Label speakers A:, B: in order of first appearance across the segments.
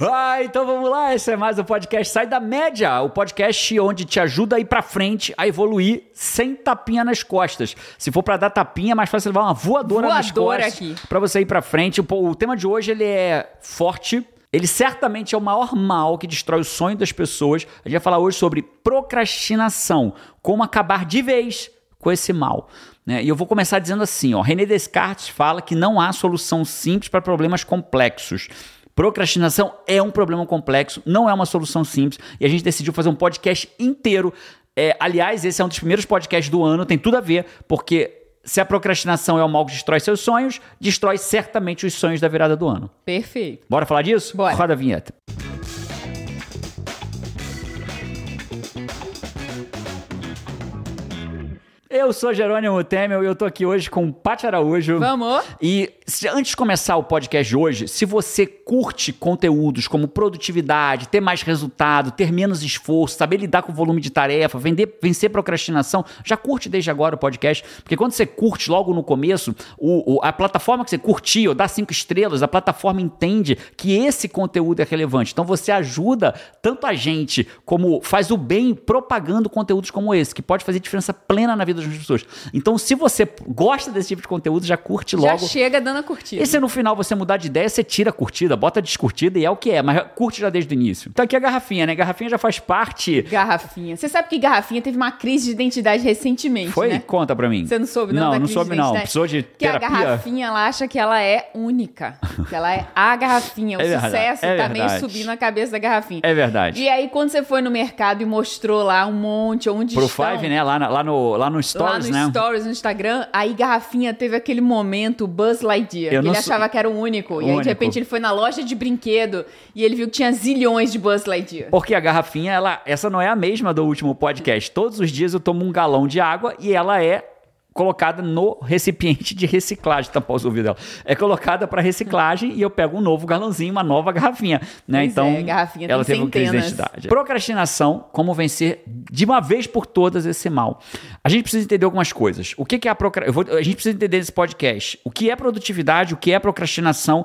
A: Ah, então vamos lá, esse é mais o podcast Sai da Média, o podcast onde te ajuda a ir pra frente, a evoluir sem tapinha nas costas. Se for pra dar tapinha, é mais fácil levar uma voadora, nas
B: Voadora
A: costas
B: aqui.
A: pra você ir pra frente. O tema de hoje ele é forte. Ele certamente é o maior mal que destrói o sonho das pessoas. A gente vai falar hoje sobre procrastinação, como acabar de vez com esse mal. né? E eu vou começar dizendo assim: ó, René Descartes fala que não há solução simples para problemas complexos. Procrastinação é um problema complexo, não é uma solução simples, e a gente decidiu fazer um podcast inteiro. É, aliás, esse é um dos primeiros podcasts do ano, tem tudo a ver, porque se a procrastinação é o mal que destrói seus sonhos, destrói certamente os sonhos da virada do ano.
B: Perfeito.
A: Bora falar disso?
B: Bora.
A: Roda a vinheta. Eu sou Jerônimo Temel e eu tô aqui hoje com o Paty Araújo.
B: Vamos?
A: E se- antes de começar o podcast de hoje, se você curte conteúdos como produtividade, ter mais resultado, ter menos esforço, saber lidar com o volume de tarefa, vender, vencer procrastinação, já curte desde agora o podcast, porque quando você curte logo no começo, o, o- a plataforma que você curtiu, dá cinco estrelas, a plataforma entende que esse conteúdo é relevante. Então você ajuda tanto a gente como faz o bem propagando conteúdos como esse, que pode fazer diferença plena na vida das pessoas. Então, se você gosta desse tipo de conteúdo, já curte
B: Já
A: logo.
B: chega dando a curtida.
A: E se no final você mudar de ideia, você tira a curtida, bota a descurtida e é o que é, mas curte já desde o início. Então aqui a garrafinha, né? Garrafinha já faz parte.
B: Garrafinha. Você sabe que Garrafinha teve uma crise de identidade recentemente,
A: Foi?
B: né?
A: Conta pra mim.
B: Você não soube, não?
A: Não, não soube, não. Precisou de
B: Que a
A: terapia?
B: garrafinha, ela acha que ela é única. Que ela é a garrafinha. O
A: É
B: sucesso
A: é
B: tá meio
A: verdade.
B: subindo na cabeça da garrafinha.
A: É verdade.
B: E aí, quando você foi no mercado e mostrou lá um monte, onde
A: Pro
B: estão...
A: Five, né? Lá, lá no, lá no
B: Lá
A: Stories,
B: no
A: né?
B: Stories, no Instagram, aí Garrafinha teve aquele momento Buzz Lightyear.
A: Eu
B: que ele
A: sou-
B: achava que era o único. E aí,
A: Único.
B: de repente, ele foi na loja de brinquedo e ele viu que tinha zilhões de Buzz Lightyear.
A: Porque a garrafinha, ela, essa não é a mesma do último podcast. Todos os dias eu tomo um galão de água e ela é colocada no recipiente de reciclagem, tampar os ouvidos dela. É colocada para reciclagem e eu pego um novo galãozinho, uma nova garrafinha, né?
B: Pois
A: então,
B: é, garrafinha
A: ela
B: tem
A: teve uma crise de identidade. Procrastinação, como vencer de uma vez por todas esse mal. A gente precisa entender algumas coisas. O que que é a procrastinação? A gente precisa entender nesse podcast o que é produtividade, o que é procrastinação,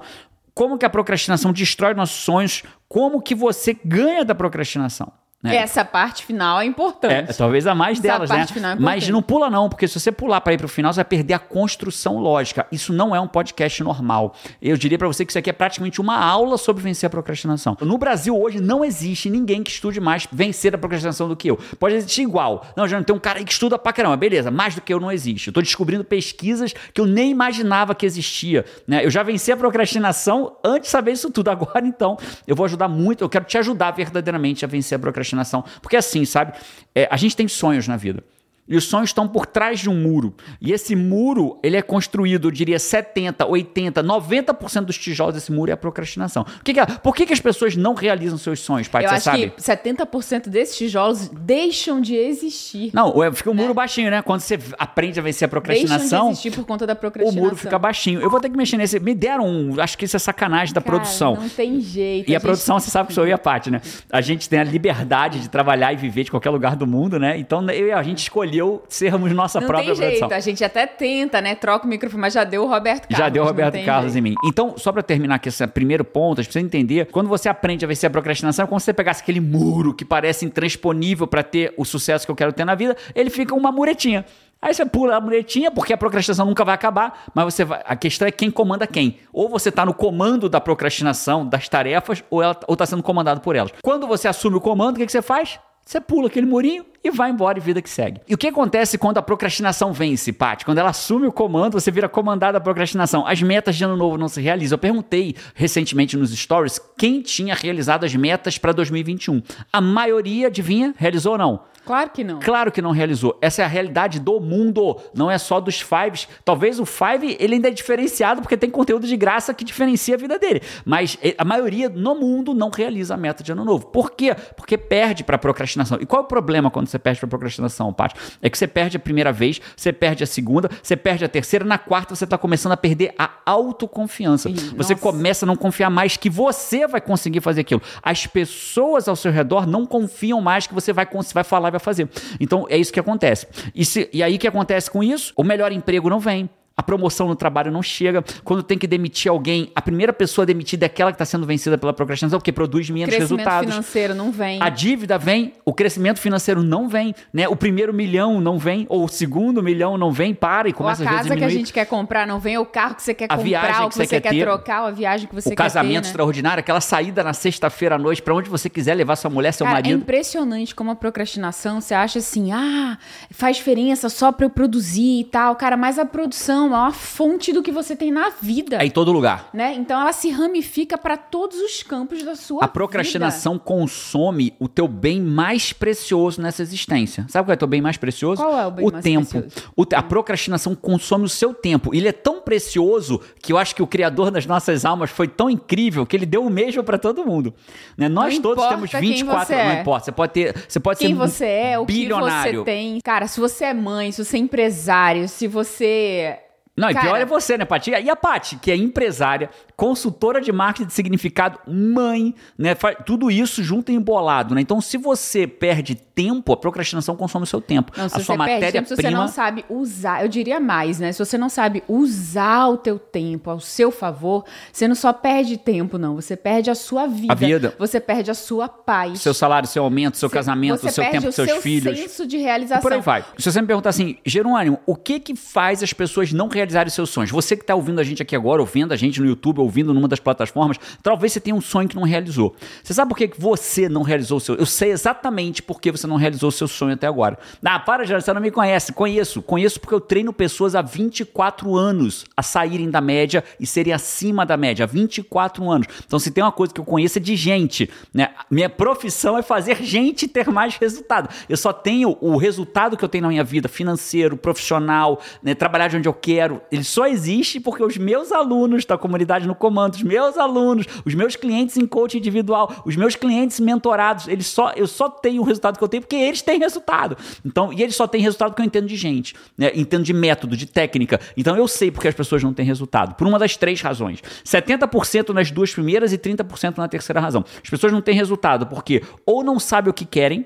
A: como que a procrastinação destrói nossos sonhos, como que você ganha da procrastinação. Né?
B: Essa parte final é
A: É,
B: importante.
A: talvez a mais
B: Essa
A: delas, né?
B: é
A: Mas não pula não, porque se você pular para ir pro final, você vai perder a construção lógica. Isso não é um podcast normal. Eu diria para você que isso aqui é praticamente uma aula sobre vencer a procrastinação. No Brasil hoje não existe ninguém que estude mais vencer a procrastinação do que eu. Pode existir igual. Não, já não tem um cara aí que estuda pra caramba. Beleza, mais do que eu não existe. Eu tô descobrindo pesquisas que eu nem imaginava que existia, né? Eu já venci a procrastinação antes de saber isso tudo. Agora então, eu vou ajudar muito, eu quero te ajudar verdadeiramente a vencer a procrastinação. Porque assim, sabe? É, a gente tem sonhos na vida. E os sonhos estão por trás de um muro. E esse muro, ele é construído, eu diria, 70, 80, 90% dos tijolos desse muro é a procrastinação. O que que é- por que, que as pessoas não realizam seus sonhos, Paty?
B: Eu
A: Você
B: acho
A: sabe?
B: que 70% desses tijolos deixam de existir.
A: Não, é- fica o muro baixinho, né? Quando você aprende a vencer a
B: Deixam de
A: procrastinação,
B: existir por conta da
A: o
B: procrastinação.
A: muro fica baixinho. Eu vou ter que mexer nesse. Me deram um. Acho que isso é sacanagem da
B: Cara,
A: produção.
B: Não tem jeito.
A: E a,
B: gente-
A: produção, você sabe que sou eu e a Paty, né? A gente tem a liberdade de trabalhar e viver de qualquer lugar do mundo, né? Então eu a gente escolheu sermos nossa
B: Não
A: própria
B: tem jeito.
A: produção.
B: A gente até tenta, né? Troca o microfone, mas já deu o Roberto Carlos.
A: Já deu o Roberto Carlos
B: jeito.
A: em mim. Então, só pra terminar aqui esse primeiro ponto, a gente precisa entender, quando você aprende a vencer a procrastinação, é como se você pegasse aquele muro que parece intransponível pra ter o sucesso que eu quero ter na vida, ele fica uma muretinha. Aí você pula a muretinha, porque a procrastinação nunca vai acabar, mas você vai. A questão é quem comanda quem. Ou você tá no comando da procrastinação, das tarefas, ou ela ou tá sendo comandado por elas. Quando você assume o comando, o que, que você faz? Você pula aquele murinho e vai embora e vida que segue. E o que acontece quando a procrastinação vence, Paty? Quando ela assume o comando, você vira comandado da procrastinação. As metas de ano novo não se realizam. Eu perguntei recentemente nos stories quem tinha realizado as metas para 2021. A maioria, adivinha, realizou ou não?
B: Claro que não.
A: Claro que não realizou. Essa é a realidade do mundo, não é só dos Fives. Talvez o Five ele ainda é diferenciado porque tem conteúdo de graça que diferencia a vida dele. Mas eh, a maioria no mundo não realiza a meta de ano novo. Por quê? Porque perde para procrastinação. E qual é o problema quando você perde para procrastinação, Paty? É que você perde a primeira vez, você perde a segunda, você perde a terceira, na quarta você está começando a perder a autoconfiança.
B: Ih,
A: Você
B: nossa.
A: começa a não confiar mais que você vai conseguir fazer aquilo. As pessoas ao seu redor não confiam mais que você vai, vai falar fazer. Então é isso que acontece. E, se- e aí o que acontece com isso? O melhor emprego não vem. A promoção no trabalho não chega. Quando tem que demitir alguém, a primeira pessoa demitida é aquela que está sendo vencida pela procrastinação, porque produz menos
B: Crescimento
A: resultados.
B: financeiro não vem.
A: A dívida vem, o crescimento financeiro não vem, né? O primeiro milhão não vem, ou o segundo milhão não vem, para e
B: Ou a
A: começa às vezes a
B: casa que a gente quer comprar não vem, ou o carro que você quer
A: A
B: comprar,
A: viagem que
B: que
A: você quer
B: quer,
A: ter.
B: trocar, ou a viagem que você
A: o
B: quer
A: casamento
B: ter, né?
A: extraordinário, aquela saída na sexta-feira à noite pra onde você quiser levar sua mulher, seu
B: Cara, é
A: marido.
B: impressionante como a procrastinação, você acha assim, ah, faz diferença só pra eu produzir e tal. Cara, mas a produção é uma fonte do que você tem na vida.
A: É em todo lugar.
B: Né? Então ela se ramifica pra todos os campos da sua
A: A procrastinação consome o teu bem mais precioso nessa existência. Sabe qual é o teu bem mais precioso?
B: Qual é o bem mais
A: tempo.
B: precioso?
A: O te- a procrastinação consome o seu tempo. Ele é tão precioso que eu acho que o criador das nossas almas foi tão incrível que ele deu o mesmo para todo mundo. Né? Nós todos temos
B: quem
A: 24,
B: você
A: não
B: é.
A: importa. Você pode ter, você pode
B: Quem
A: ser
B: você é, o que
A: bilionário.
B: você tem. Cara, se você é mãe, se você é empresário, se você.
A: Não, e
B: Cara-
A: pior é você, né, Paty? E a Paty, que é empresária, consultora de marketing de significado, mãe, né? Tudo isso junto e embolado, né? Então, se você perde tempo, a procrastinação consome o seu tempo.
B: Não, se
A: a sua
B: tempo, se você
A: matéria-prima.
B: não sabe usar, eu diria mais, né? Se você não sabe usar o teu tempo ao seu favor, você não só perde tempo, não. Você perde a sua vida.
A: A vida.
B: Você perde a sua paz.
A: Seu salário, seu aumento, seu
B: Você-
A: casamento,
B: você
A: seu tempo com
B: o
A: seus
B: seu
A: filhos.
B: senso de
A: E
B: realização.
A: por aí vai. Se você me perguntar assim, Jerônimo, o que que faz as pessoas não realizarem seus sonhos? Você que está ouvindo a gente aqui agora, ouvindo a gente no YouTube, ouvindo numa das plataformas, talvez você tenha um sonho que não realizou. Você sabe por que você não realizou o seu? Eu sei exatamente por que você não realizou o seu sonho até agora. Ah, para, Jerônimo, você não me conhece. Conheço. Conheço porque eu treino pessoas há 24 anos a saírem da média e serem acima da média. Há 24 anos. Então, se tem uma coisa que eu conheço é de gente. Né? Minha profissão é fazer gente ter mais resultado. Eu só tenho o resultado que eu tenho na minha vida, financeiro, profissional, né? trabalhar de onde eu quero. Ele só existe porque os meus alunos da comunidade no comando, os meus alunos, os meus clientes em coaching individual, os meus clientes mentorados, eles só, eu só tenho o resultado que eu tenho porque eles têm resultado. Então, e eles só têm resultado porque eu entendo de gente, né? entendo de método, de técnica. Então eu sei porque as pessoas não têm resultado. Por uma das três razões. 70% nas duas primeiras e 30% na terceira razão. As pessoas não têm resultado porque ou não sabem o que querem,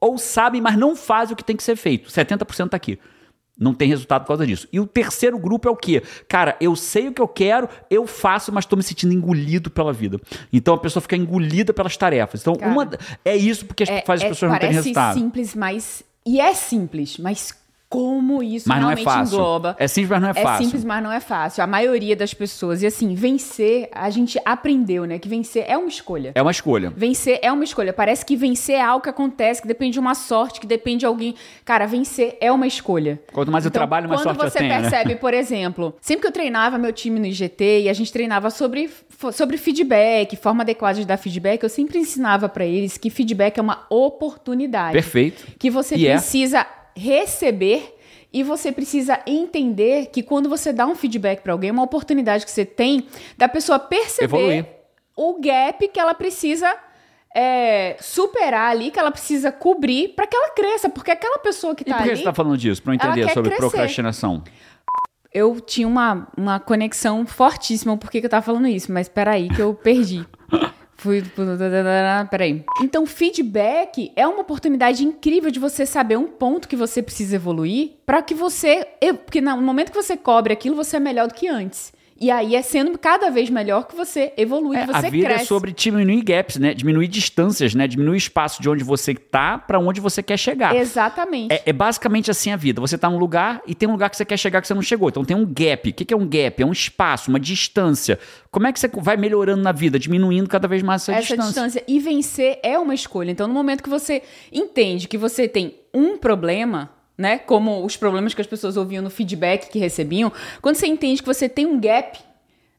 A: ou sabem, mas não fazem o que tem que ser feito. 70% tá aqui. Não tem resultado por causa disso. E o terceiro grupo é o quê? Cara, eu sei o que eu quero, eu faço, mas estou me sentindo engolido pela vida. Então a pessoa fica engolida pelas tarefas. Então,
B: Cara,
A: uma é isso porque
B: É-
A: faz as
B: é-
A: pessoas não terem
B: parece
A: resultado.
B: simples, mas. E é simples, mas como isso
A: Mas não é
B: realmente
A: fácil.
B: engloba.
A: É simples, mas não é fácil.
B: simples, mas não é fácil. A maioria das pessoas. E assim, vencer, a gente aprendeu, né? Que vencer é uma escolha.
A: É uma escolha.
B: Vencer é uma escolha. Parece que vencer é algo que acontece, que depende de uma sorte, que depende de alguém. Cara, vencer é uma escolha.
A: Quanto mais eu
B: Então,
A: trabalho, mais
B: quando
A: sorte eu
B: você
A: tenho, né?
B: percebe, por exemplo, sempre que eu treinava meu time no IGT e a gente treinava sobre, sobre feedback, forma adequada de dar feedback, eu sempre ensinava pra eles que feedback é uma oportunidade.
A: Perfeito.
B: Que você
A: E é.
B: Receber e você precisa entender que quando você dá um feedback pra alguém, é uma oportunidade que você tem da pessoa perceber
A: Evoluir.
B: o gap que ela precisa é, superar ali, que ela precisa cobrir pra que ela cresça, porque aquela pessoa que
A: E
B: tá
A: por que
B: ali
A: você está falando disso? Para entender sobre
B: crescer.
A: procrastinação.
B: eu tinha uma, uma conexão fortíssima. Por que, que eu tava falando isso? Mas peraí, que eu perdi. Fui. Peraí. Então, feedback é uma oportunidade incrível de você saber um ponto que você precisa evoluir para que você. Porque no momento que você cobre aquilo, você é melhor do que antes. E aí é sendo cada vez melhor que você evolui,
A: É,
B: que você
A: a vida
B: cresce.
A: é sobre diminuir gaps, né? Diminuir distâncias, né? Diminuir o espaço de onde você tá para onde você quer chegar.
B: Exatamente.
A: É, é basicamente assim a vida. Você tá num lugar e tem um lugar que você quer chegar que você não chegou. Então tem um gap. O que, que é um gap? É um espaço, uma distância. Como é que você vai melhorando na vida? Diminuindo cada vez mais essa,
B: essa
A: distância.
B: distância. E vencer é uma escolha. Então, no momento que você entende que você tem um problema, né? Como os problemas que as pessoas ouviam no feedback que recebiam, quando você entende que você tem um gap,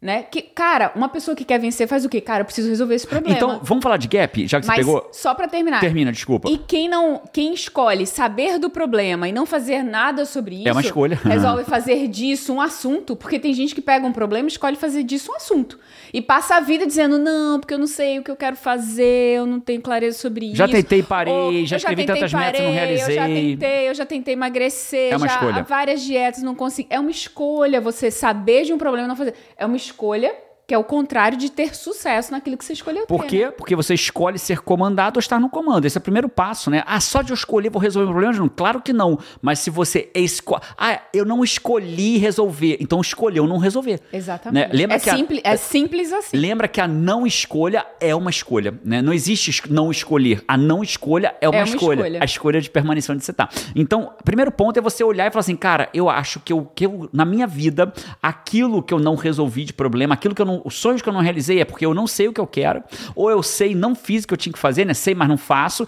B: né? Que, cara, uma pessoa que quer vencer faz o quê? Cara, eu preciso resolver esse problema.
A: Então, vamos falar de gap, já que
B: Mas
A: você pegou?
B: só pra terminar.
A: Termina, desculpa.
B: E quem não, quem escolhe saber do problema e não fazer nada sobre isso,
A: É uma escolha.
B: resolve fazer disso um assunto, porque tem gente que pega um problema e escolhe fazer disso um assunto. E passa a vida dizendo, não, porque eu não sei o que eu quero fazer, eu não tenho clareza sobre isso.
A: Já tentei, parei,
B: Ou,
A: já escrevi
B: tentei,
A: tantas metas e não
B: parei, Eu já
A: realizei.
B: tentei, eu já tentei emagrecer,
A: É uma
B: já
A: escolha.
B: várias dietas não consegui. É uma escolha você saber de um problema e não fazer. É uma escolha школе. Que é o contrário de ter sucesso naquilo que você escolheu
A: Por
B: ter,
A: quê?
B: né?
A: Porque você escolhe ser comandado ou estar no comando. Esse é o primeiro passo, né? Ah, só de eu escolher vou resolver o problema? Não, Claro que não. Mas se você escolhe. Ah, eu não escolhi resolver. Então escolheu não resolver.
B: Exatamente.
A: Né? Lembra
B: é,
A: que a-
B: simples, é simples assim.
A: Lembra que a não escolha é uma escolha, né? Não existe não escolher. A não escolha é uma,
B: uma
A: escolha.
B: escolha.
A: A escolha de permanecer onde você tá. Então, primeiro ponto é você olhar e falar assim, cara, eu acho que eu, que eu na minha vida, aquilo que eu não resolvi de problema, aquilo que eu não, os sonhos que eu não realizei é porque eu não sei o que eu quero, ou eu sei, não fiz o que eu tinha que fazer, né? Sei, mas não faço.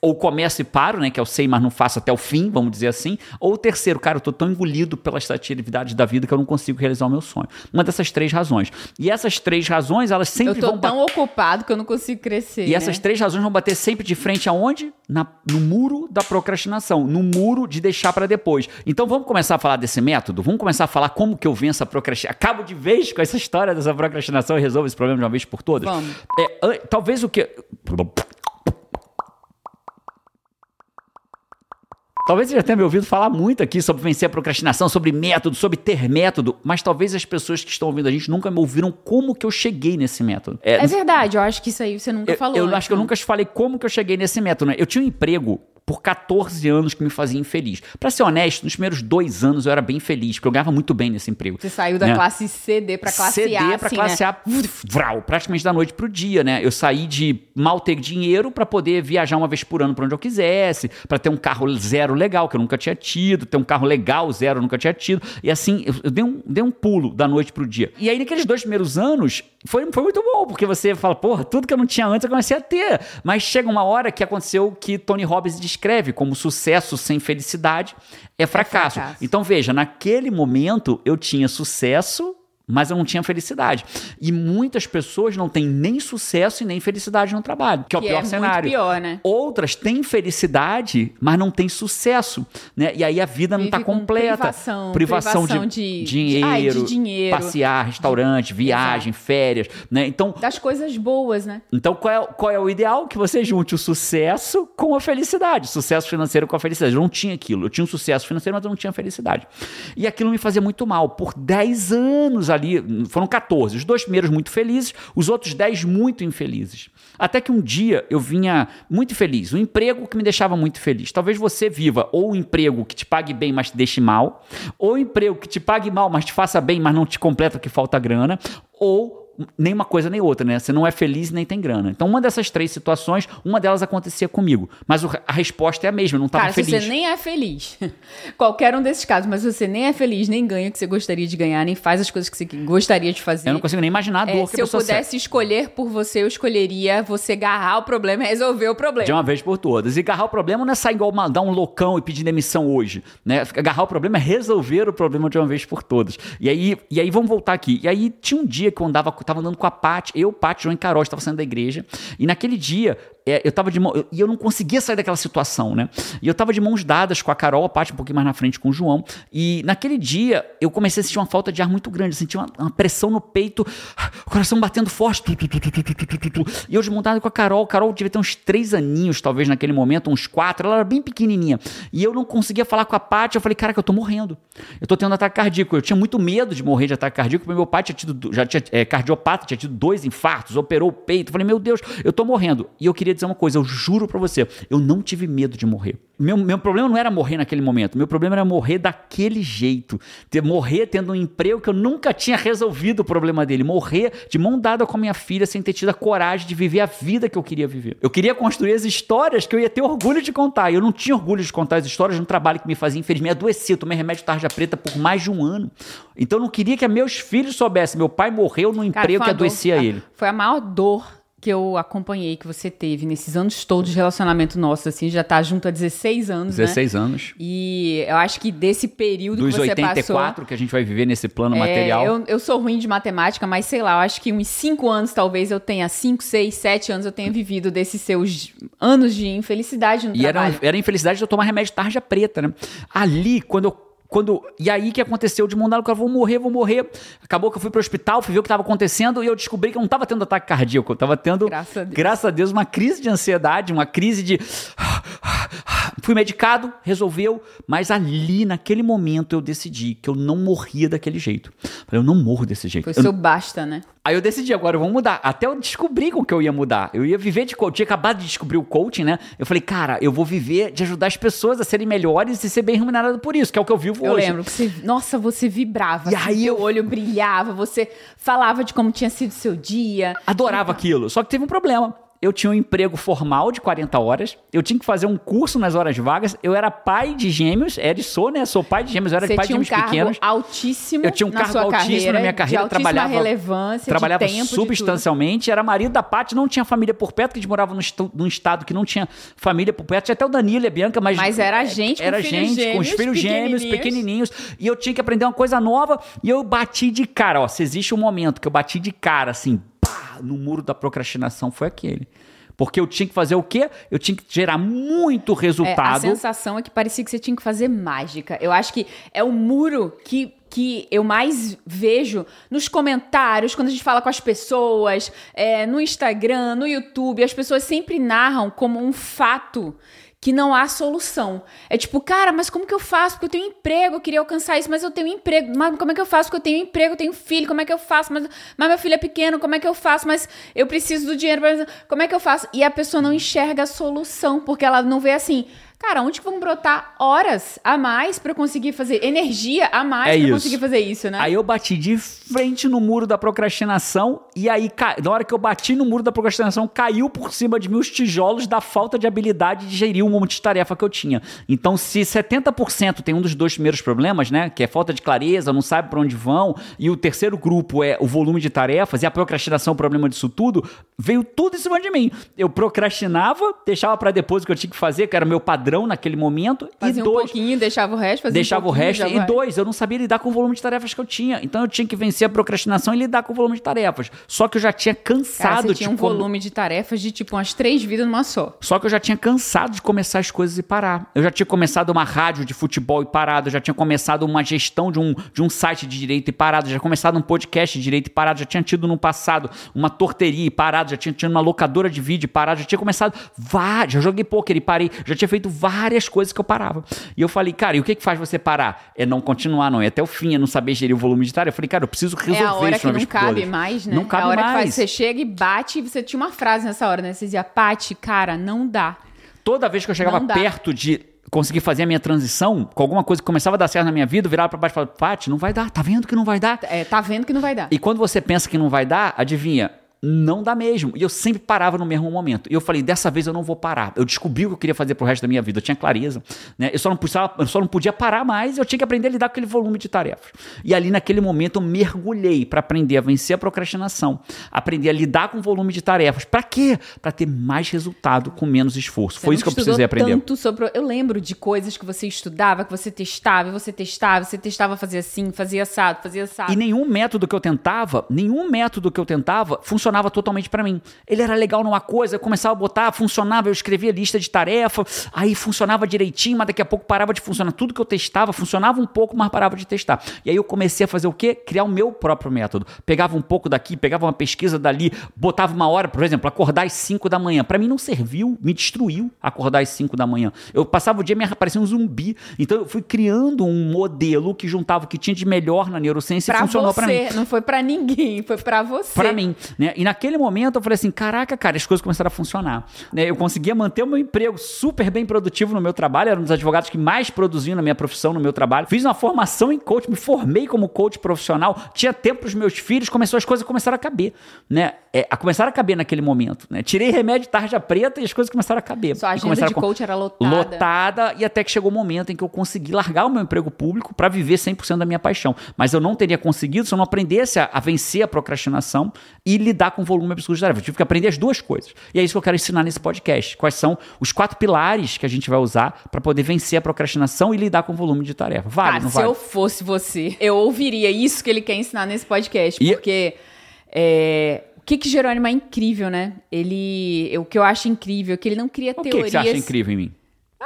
A: Ou começo e paro, né? Que é o sei, mas não faço até o fim, vamos dizer assim. Ou o terceiro, cara, eu tô tão engolido pelas atividades da vida que eu não consigo realizar o meu sonho. Uma dessas três razões. E essas três razões, elas
B: Eu
A: sempre
B: tô
A: vão
B: tão ocupado que eu não consigo crescer.
A: e essas
B: né?
A: três razões vão bater sempre de frente aonde? Na, no muro da procrastinação, no muro de deixar para depois. Então vamos começar a falar desse método? Vamos começar a falar como que eu venço a procrastinação. Acabo de vez com essa história dessa procrastinação e resolvo esse problema de uma vez por todas?
B: Vamos.
A: É, talvez o que. Talvez você já tenha me ouvido falar muito aqui sobre vencer a procrastinação, sobre método, sobre ter método, mas talvez as pessoas que estão ouvindo a gente nunca me ouviram como que eu cheguei nesse método.
B: É verdade, eu acho que isso aí você nunca
A: Eu,
B: falou.
A: eu
B: antes,
A: acho que eu nunca falei como que eu cheguei nesse método, né? Eu tinha um emprego por 14 anos que me fazia infeliz. Pra ser honesto, nos primeiros dois anos eu era bem feliz, porque eu ganhava muito bem nesse emprego.
B: Você saiu da
A: né?
B: classe CD pra classe
A: CD
B: A,
A: pra
B: assim,
A: classe
B: né?
A: A, vral, praticamente da noite pro dia, né? Eu saí de mal ter dinheiro pra poder viajar uma vez por ano pra onde eu quisesse, pra ter um carro zero legal que eu nunca tinha tido, ter um carro legal zero eu nunca tinha tido. E assim, eu, eu dei, um, dei um pulo da noite pro dia. E aí, naqueles dois primeiros anos, foi, foi muito bom, porque você fala, porra, tudo que eu não tinha antes eu comecei a ter. Mas chega uma hora que aconteceu o que Tony Robbins descreve como sucesso sem felicidade é fracasso.
B: fracasso.
A: Então veja, naquele momento eu tinha sucesso, mas eu não tinha felicidade. E muitas pessoas não têm nem sucesso e nem felicidade no trabalho, que é o pior
B: é
A: cenário.
B: pior, né?
A: Outras têm felicidade, mas não têm sucesso, né? E aí a vida não está
B: com
A: completa.
B: privação,
A: privação
B: privação
A: de,
B: de-
A: dinheiro,
B: ai, de dinheiro.
A: passear, restaurante, viagem, férias, né? Então,
B: Das coisas boas, né?
A: então, qual é, qual é o ideal? Que você junte o sucesso com a felicidade. Sucesso financeiro com a felicidade. Eu não tinha aquilo. Eu tinha um sucesso financeiro, mas eu não tinha felicidade. E aquilo me fazia muito mal. Por 10 anos ali, foram 14. Os dois primeiros muito felizes, os outros 10 muito infelizes. Até que um dia eu vinha muito feliz. Um emprego que me deixava muito feliz. Talvez você viva ou um emprego que te pague bem, mas te deixe mal. Ou um emprego que te pague mal, mas te faça bem, mas não te completa que falta grana. Ou nem uma coisa nem outra, né? Você não é feliz nem tem grana. Então, uma dessas três situações, uma delas acontecia comigo. Mas a resposta é a mesma, eu não estava
B: Cara,
A: feliz.
B: você nem é feliz, qualquer um desses casos, mas você nem é feliz, nem ganha o que você gostaria de ganhar, nem faz as coisas que você gostaria de fazer.
A: Eu não consigo nem imaginar a dor
B: É,
A: que
B: se eu pudesse escolher por você, eu escolheria você agarrar o problema e resolver o problema.
A: De uma vez por todas. E agarrar o problema não é sair igual uma, dar um loucão e pedir demissão hoje. Né? Agarrar o problema é resolver o problema de uma vez por todas. E aí, e aí vamos voltar aqui. E aí tinha um dia que eu andava, tava andando com a Paty, eu, Paty, João e Carol, estava saindo da igreja. E naquele dia, é, eu tava de mão, eu, e eu não conseguia sair daquela situação, né? E eu tava de mãos dadas com a Carol, a parte um pouquinho mais na frente com o João, e naquele dia eu comecei a sentir uma falta de ar muito grande, senti uma, uma pressão no peito, o coração batendo forte, tu, tu, tu, e eu desmontado com a Carol, Carol devia ter uns três aninhos, talvez, naquele momento, uns quatro, ela era bem pequenininha, e eu não conseguia falar com a Paty, eu falei, cara, que eu tô morrendo, eu tô tendo ataque cardíaco, eu tinha muito medo de morrer de ataque cardíaco, porque meu pai tinha tido, já tinha, é, cardiopata, tinha tido dois infartos, operou o peito, eu falei, meu Deus, eu tô morrendo, e eu queria dizer uma coisa, eu juro pra você, eu não tive medo de morrer. Meu, meu problema não era morrer naquele momento, meu problema era morrer daquele jeito. Ter, morrer tendo um emprego que eu nunca tinha resolvido o problema dele. Morrer de mão dada com a minha filha sem ter tido a coragem de viver a vida que eu queria viver. Eu queria construir as histórias que eu ia ter orgulho de contar. E eu não tinha orgulho de contar as histórias de um trabalho que me fazia infeliz. Me adoeci, eu tomei remédio tarja preta por mais de um ano. Então eu não queria que meus filhos soubessem. Meu pai morreu num emprego que
B: uma dor-
A: adoecia ele.
B: Foi a maior dor que eu acompanhei, que você teve nesses anos todos de relacionamento nosso, assim, já tá junto há 16 anos, né?
A: 16 anos.
B: E eu acho que desse período
A: Dos
B: que você
A: 84
B: passou...
A: que a gente vai viver nesse plano
B: É,
A: material.
B: eu, eu sou ruim de matemática, mas sei lá, eu acho que uns 5 anos, talvez eu tenha 5, 6, 7 anos, eu tenha vivido desses seus anos de infelicidade no
A: E era,
B: trabalho.
A: era a infelicidade de eu tomar remédio tarja preta, né? Ali, quando eu. Quando, e aí que aconteceu de mandar o cara, vou morrer, vou morrer. Acabou que eu fui pro hospital, fui ver o que estava acontecendo e eu descobri que eu não estava tendo ataque cardíaco, eu estava tendo,
B: Graças a
A: graças a Deus, uma crise de ansiedade, uma crise de Fui medicado, resolveu, mas ali, naquele momento, eu decidi que eu não morria daquele jeito. Falei, eu não morro desse jeito.
B: Foi
A: Eu-
B: seu basta, né?
A: Aí eu decidi, agora vamos mudar. Até eu descobri com que eu ia mudar. Eu ia viver de coaching. Eu tinha acabado de descobrir o coaching, né? Eu falei, cara, eu vou viver de ajudar as pessoas a serem melhores e ser bem remunerado por isso, que é o que eu vivo
B: Eu
A: hoje.
B: lembro que você, nossa, você vibrava.
A: E
B: assim,
A: aí eu-
B: olho brilhava, você falava de como tinha sido seu dia.
A: Adorava aquilo. Só que teve um problema. Eu tinha um emprego formal de 40 horas, eu tinha que fazer um curso nas horas vagas, eu era pai de gêmeos, era e sou, né? Sou pai de gêmeos, eu era
B: Você
A: pai de
B: tinha um
A: gêmeos
B: cargo
A: pequenos.
B: altíssimo
A: Eu tinha um cargo altíssimo
B: carreira,
A: na minha carreira,
B: de
A: trabalhava,
B: relevância,
A: trabalhava
B: de tempo, de
A: substancialmente, era marido da Paty, não tinha família por perto, que a gente morava num, num estado que não tinha família por perto, tinha até o Danilo e a Bianca, mas...
B: Mas era gente com
A: Era gente com os
B: gêmeos
A: filhos gêmeos,
B: pequenininhos.
A: e eu tinha que aprender uma coisa nova, e eu bati de cara, ó, se existe um momento que eu bati de cara, assim, no muro da procrastinação, foi aquele. Porque eu tinha que fazer o quê? Eu tinha que gerar muito
B: É, a
A: resultado.
B: sensação é que parecia que você tinha que fazer mágica. Eu acho que é o muro que, que eu mais vejo nos comentários, quando a gente fala com as pessoas, é, no Instagram, no YouTube. As pessoas sempre narram como um fato que não há solução. É tipo, cara, mas como que eu faço? Porque eu tenho emprego, eu queria alcançar isso, mas eu tenho emprego. Mas como é que eu faço? Porque eu tenho emprego, eu tenho filho, como é que eu faço? Mas, mas meu filho é pequeno, como é que eu faço? Mas eu preciso do dinheiro, pra- como é que eu faço? E a pessoa não enxerga a solução, porque ela não vê assim, cara, onde que vão brotar horas a mais pra eu conseguir fazer, energia a mais
A: É isso.
B: conseguir fazer isso, né?
A: Aí eu bati de frente no muro da procrastinação e aí, na hora que eu bati no muro da procrastinação, caiu por cima de mim os tijolos da falta de habilidade de gerir uma multitarefa que eu tinha. Então, se 70% tem um dos dois primeiros problemas, né, que é falta de clareza, não sabe para onde vão, e o terceiro grupo é o volume de tarefas e a procrastinação é o problema disso tudo, veio tudo em cima de mim. Eu procrastinava, deixava para depois o que eu tinha que fazer, que era o meu padrão naquele momento,
B: Fazia
A: e
B: um
A: dois,
B: pouquinho, deixava o resto, fazia
A: deixava
B: um
A: o resto. E dois, eu não sabia lidar com o volume de tarefas que eu tinha. Então eu tinha que vencer a procrastinação e lidar com o volume de tarefas. Só que eu já tinha
B: Cara,
A: cansado
B: você
A: de
B: tinha um volume de tarefas de tipo umas três vidas numa só.
A: Só que eu já tinha cansado de começar as coisas e parar. Eu já tinha começado uma rádio de futebol e parado, eu já tinha começado uma gestão de um, de um site de direito e parado, já tinha começado um podcast de direito e parado, já tinha tido no passado uma torteria e parado, já tinha tido uma locadora de vídeo e parado, já tinha começado várias, já joguei pôquer e parei, já tinha feito várias coisas que eu parava. E eu falei, cara, e o que que faz você parar? É não continuar, não, é até o fim, é não saber gerir o volume de tarefa. Eu falei, cara, eu preciso resolver
B: É a hora
A: isso
B: que não cabe mais, né?
A: Não cabe
B: é a hora que
A: mais.
B: faz- você chega e bate e você tinha uma frase nessa hora, né? Você dizia, Pati, cara, não dá.
A: Toda vez que eu chegava perto de conseguir fazer a minha transição, com alguma coisa que começava a dar certo na minha vida, eu virava pra baixo e falava, Paty, não vai dar, tá vendo que não vai dar?
B: É, tá vendo que não vai dar.
A: E quando você pensa que não vai dar, adivinha? Não dá mesmo. E eu sempre parava no mesmo momento. E eu falei, dessa vez eu não vou parar. Eu descobri o que eu queria fazer pro resto da minha vida. Eu tinha clareza. Né? Eu, só não precisava, eu só não podia parar mais. Eu tinha que aprender a lidar com aquele volume de tarefas. E ali, naquele momento, eu mergulhei para aprender a vencer a procrastinação. Aprender a lidar com o volume de tarefas. Para quê? Para ter mais resultado com menos esforço.
B: Você
A: Foi isso que eu precisei aprender.
B: Tanto sobre... Eu lembro de coisas que você estudava, que você testava, e você testava, você testava fazer assim, fazia assado, fazia assado.
A: E nenhum método que eu tentava, nenhum método que eu tentava funcionava totalmente pra mim. Ele era legal numa coisa, eu começava a botar, funcionava, eu escrevia lista de tarefa, aí funcionava direitinho, mas daqui a pouco parava de funcionar. Tudo que eu testava funcionava um pouco, mas parava de testar. E aí eu comecei a fazer o quê? Criar o meu próprio método. Pegava um pouco daqui, pegava uma pesquisa dali, botava uma hora, por exemplo, acordar às 5 da manhã. Pra mim não serviu, me destruiu acordar às 5 da manhã. Eu passava o dia me parecia um zumbi. Então eu fui criando um modelo que juntava o que tinha de melhor na neurociência e
B: Pra
A: funcionou
B: você,
A: pra mim.
B: não foi pra ninguém, foi pra você.
A: Pra mim, né? E naquele momento eu falei assim, caraca, cara, as coisas começaram a funcionar. Né? Eu conseguia manter o meu emprego super bem produtivo no meu trabalho, era um dos advogados que mais produziam na minha profissão, no meu trabalho. Fiz uma formação em coach, me formei como coach profissional, tinha tempo pros meus filhos, começou as coisas começaram a caber, né? É, a começaram a caber naquele momento, né? Tirei remédio tarja preta e as coisas começaram a caber.
B: Sua agenda de coach era lotada.
A: Lotada, e até que chegou o momento em que eu consegui largar o meu emprego público para viver 100% da minha paixão. Mas eu não teria conseguido se eu não aprendesse a, a vencer a procrastinação e lidar com volume absurdo de tarefas. Eu tive que aprender as duas coisas. E é isso que eu quero ensinar nesse podcast. Quais são os quatro pilares que a gente vai usar para poder vencer a procrastinação e lidar com o volume de tarefa. Vale,
B: Cara,
A: não
B: se
A: vale?
B: eu fosse você, eu ouviria isso que ele quer ensinar nesse podcast,
A: E-
B: porque é, o que que Jerônimo é incrível, né? Ele, o que eu acho incrível é que ele não cria
A: O que,
B: teorias.
A: que você acha incrível em mim?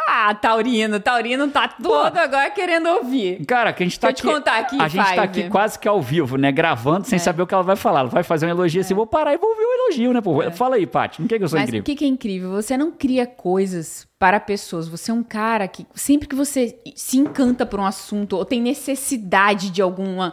B: Ah, Taurino, Taurino tá todo agora querendo ouvir.
A: Cara, que a gente tá
B: Deixa eu
A: aqui.
B: te contar aqui,
A: a gente tá aqui quase que ao vivo, né? Gravando sem
B: É.
A: saber o que ela vai falar. Ela vai fazer um elogio assim, vou parar e vou ouvir o elogio, né? Pô? Fala aí, Paty. Não quer que eu sou
B: É. Mas
A: incrível?
B: o que, que é incrível? Você não cria coisas para pessoas. Você é um cara que sempre que você se encanta por um assunto ou tem necessidade de alguma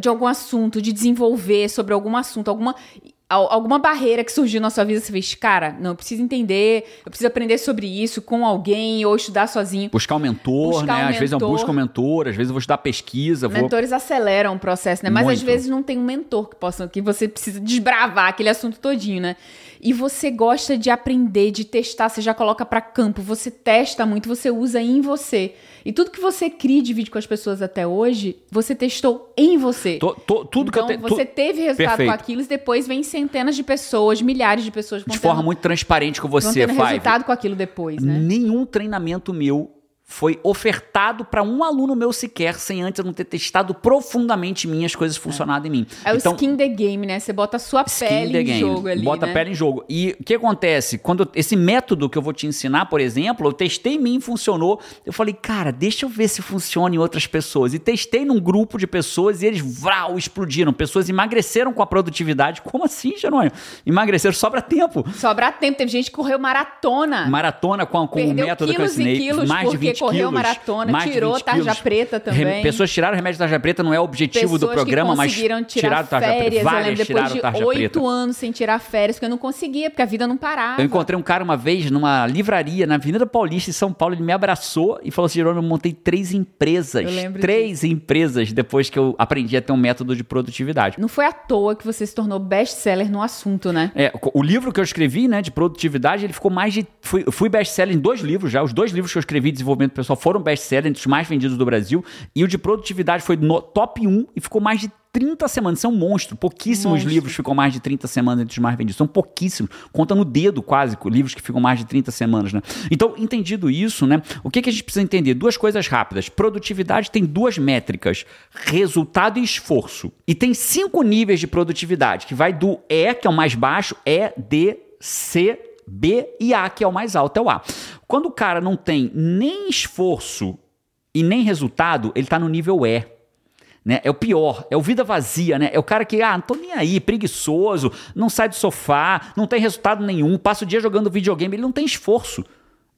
B: de algum assunto, de desenvolver sobre algum assunto, alguma al- alguma barreira que surgiu na sua vida, você fez, cara, não, eu preciso entender, eu preciso aprender sobre isso com alguém ou estudar sozinho.
A: Buscar um mentor,
B: Buscar
A: né?
B: um
A: às vezes eu busco um mentor, às vezes eu vou estudar pesquisa, vou.
B: Mentores aceleram o processo, né? Mas às
A: Muito.
B: vezes não tem um mentor que possa, que você precisa desbravar aquele assunto todinho, né? E você gosta de aprender, de testar, você já coloca pra campo, você testa muito, você usa em você. E tudo que você cria e divide com as pessoas até hoje, você testou em você.
A: Tô- tô- tudo
B: então,
A: que eu te-
B: você
A: tu-
B: teve resultado
A: Perfeito.
B: com aquilo e depois vem centenas de pessoas, milhares de pessoas
A: de forma
B: tendo-
A: muito transparente com você, Five.
B: resultado com aquilo depois, né?
A: Nenhum treinamento meu foi ofertado para um aluno meu sequer, sem antes eu não ter testado profundamente minhas coisas funcionarem em mim.
B: É o
A: então,
B: skin the game, né? Você bota a sua pele em
A: game.
B: jogo ali,
A: Bota
B: né?
A: a pele em jogo. E o que acontece? Quando esse método que eu vou te ensinar, por exemplo, eu testei em mim, funcionou. Eu falei, cara, deixa eu ver se funciona em outras pessoas. E testei num grupo de pessoas e eles, vrau, explodiram. Pessoas emagreceram com a produtividade. Como assim, Jerônimo? Emagreceram, sobra tempo.
B: Sobra tempo. Teve gente que correu maratona.
A: Maratona com, com o método que eu ensinei. mais de
B: porque
A: 20
B: correu
A: quilos.
B: maratona,
A: mais de
B: tirou
A: 20
B: tarja
A: quilos.
B: preta também.
A: Re- Pessoas tiraram remédio da tarja preta, não é o objetivo do
B: Pessoas
A: programa,
B: que
A: mas
B: tirar
A: tiraram tarja preta.
B: férias. eu
A: Várias
B: lembro depois de
A: preta.
B: oito anos sem tirar férias, porque eu não conseguia, porque a vida não parava.
A: Eu encontrei um cara uma vez numa livraria na Avenida Paulista, em São Paulo. Ele me abraçou e falou assim: Jerônimo, eu montei três empresas.
B: Eu lembro
A: Três empresas depois que eu aprendi a ter um método de produtividade.
B: Não foi à toa que você se tornou best-seller no assunto, né?
A: É, o livro que eu escrevi, né, de produtividade, ele ficou mais de. Fui, fui best-seller em dois livros já. Os dois livros que eu escrevi de desenvolvimento pessoal foram best-seller, entre os mais vendidos do Brasil. E o de produtividade foi no top 1 e ficou mais de 30 semanas. Isso é um monstro. Pouquíssimos
B: Monstro.
A: livros ficam mais de 30 semanas entre os mais vendidos. São pouquíssimos. Conta no dedo quase livros que ficam mais de 30 semanas, né? Então, entendido isso, né? O que, que a gente precisa entender? Duas coisas rápidas. Produtividade tem duas métricas: resultado e esforço. E tem cinco níveis de produtividade, que vai do E, que é o mais baixo, E, D, C, B e A, que é o mais alto, é o A. Quando o cara não tem nem esforço e nem resultado, ele tá no nível E. Né? É o pior, é o vida vazia, né? É o cara que, ah, não tô nem aí, preguiçoso, não sai do sofá, não tem resultado nenhum, passa o dia jogando videogame, ele não tem esforço.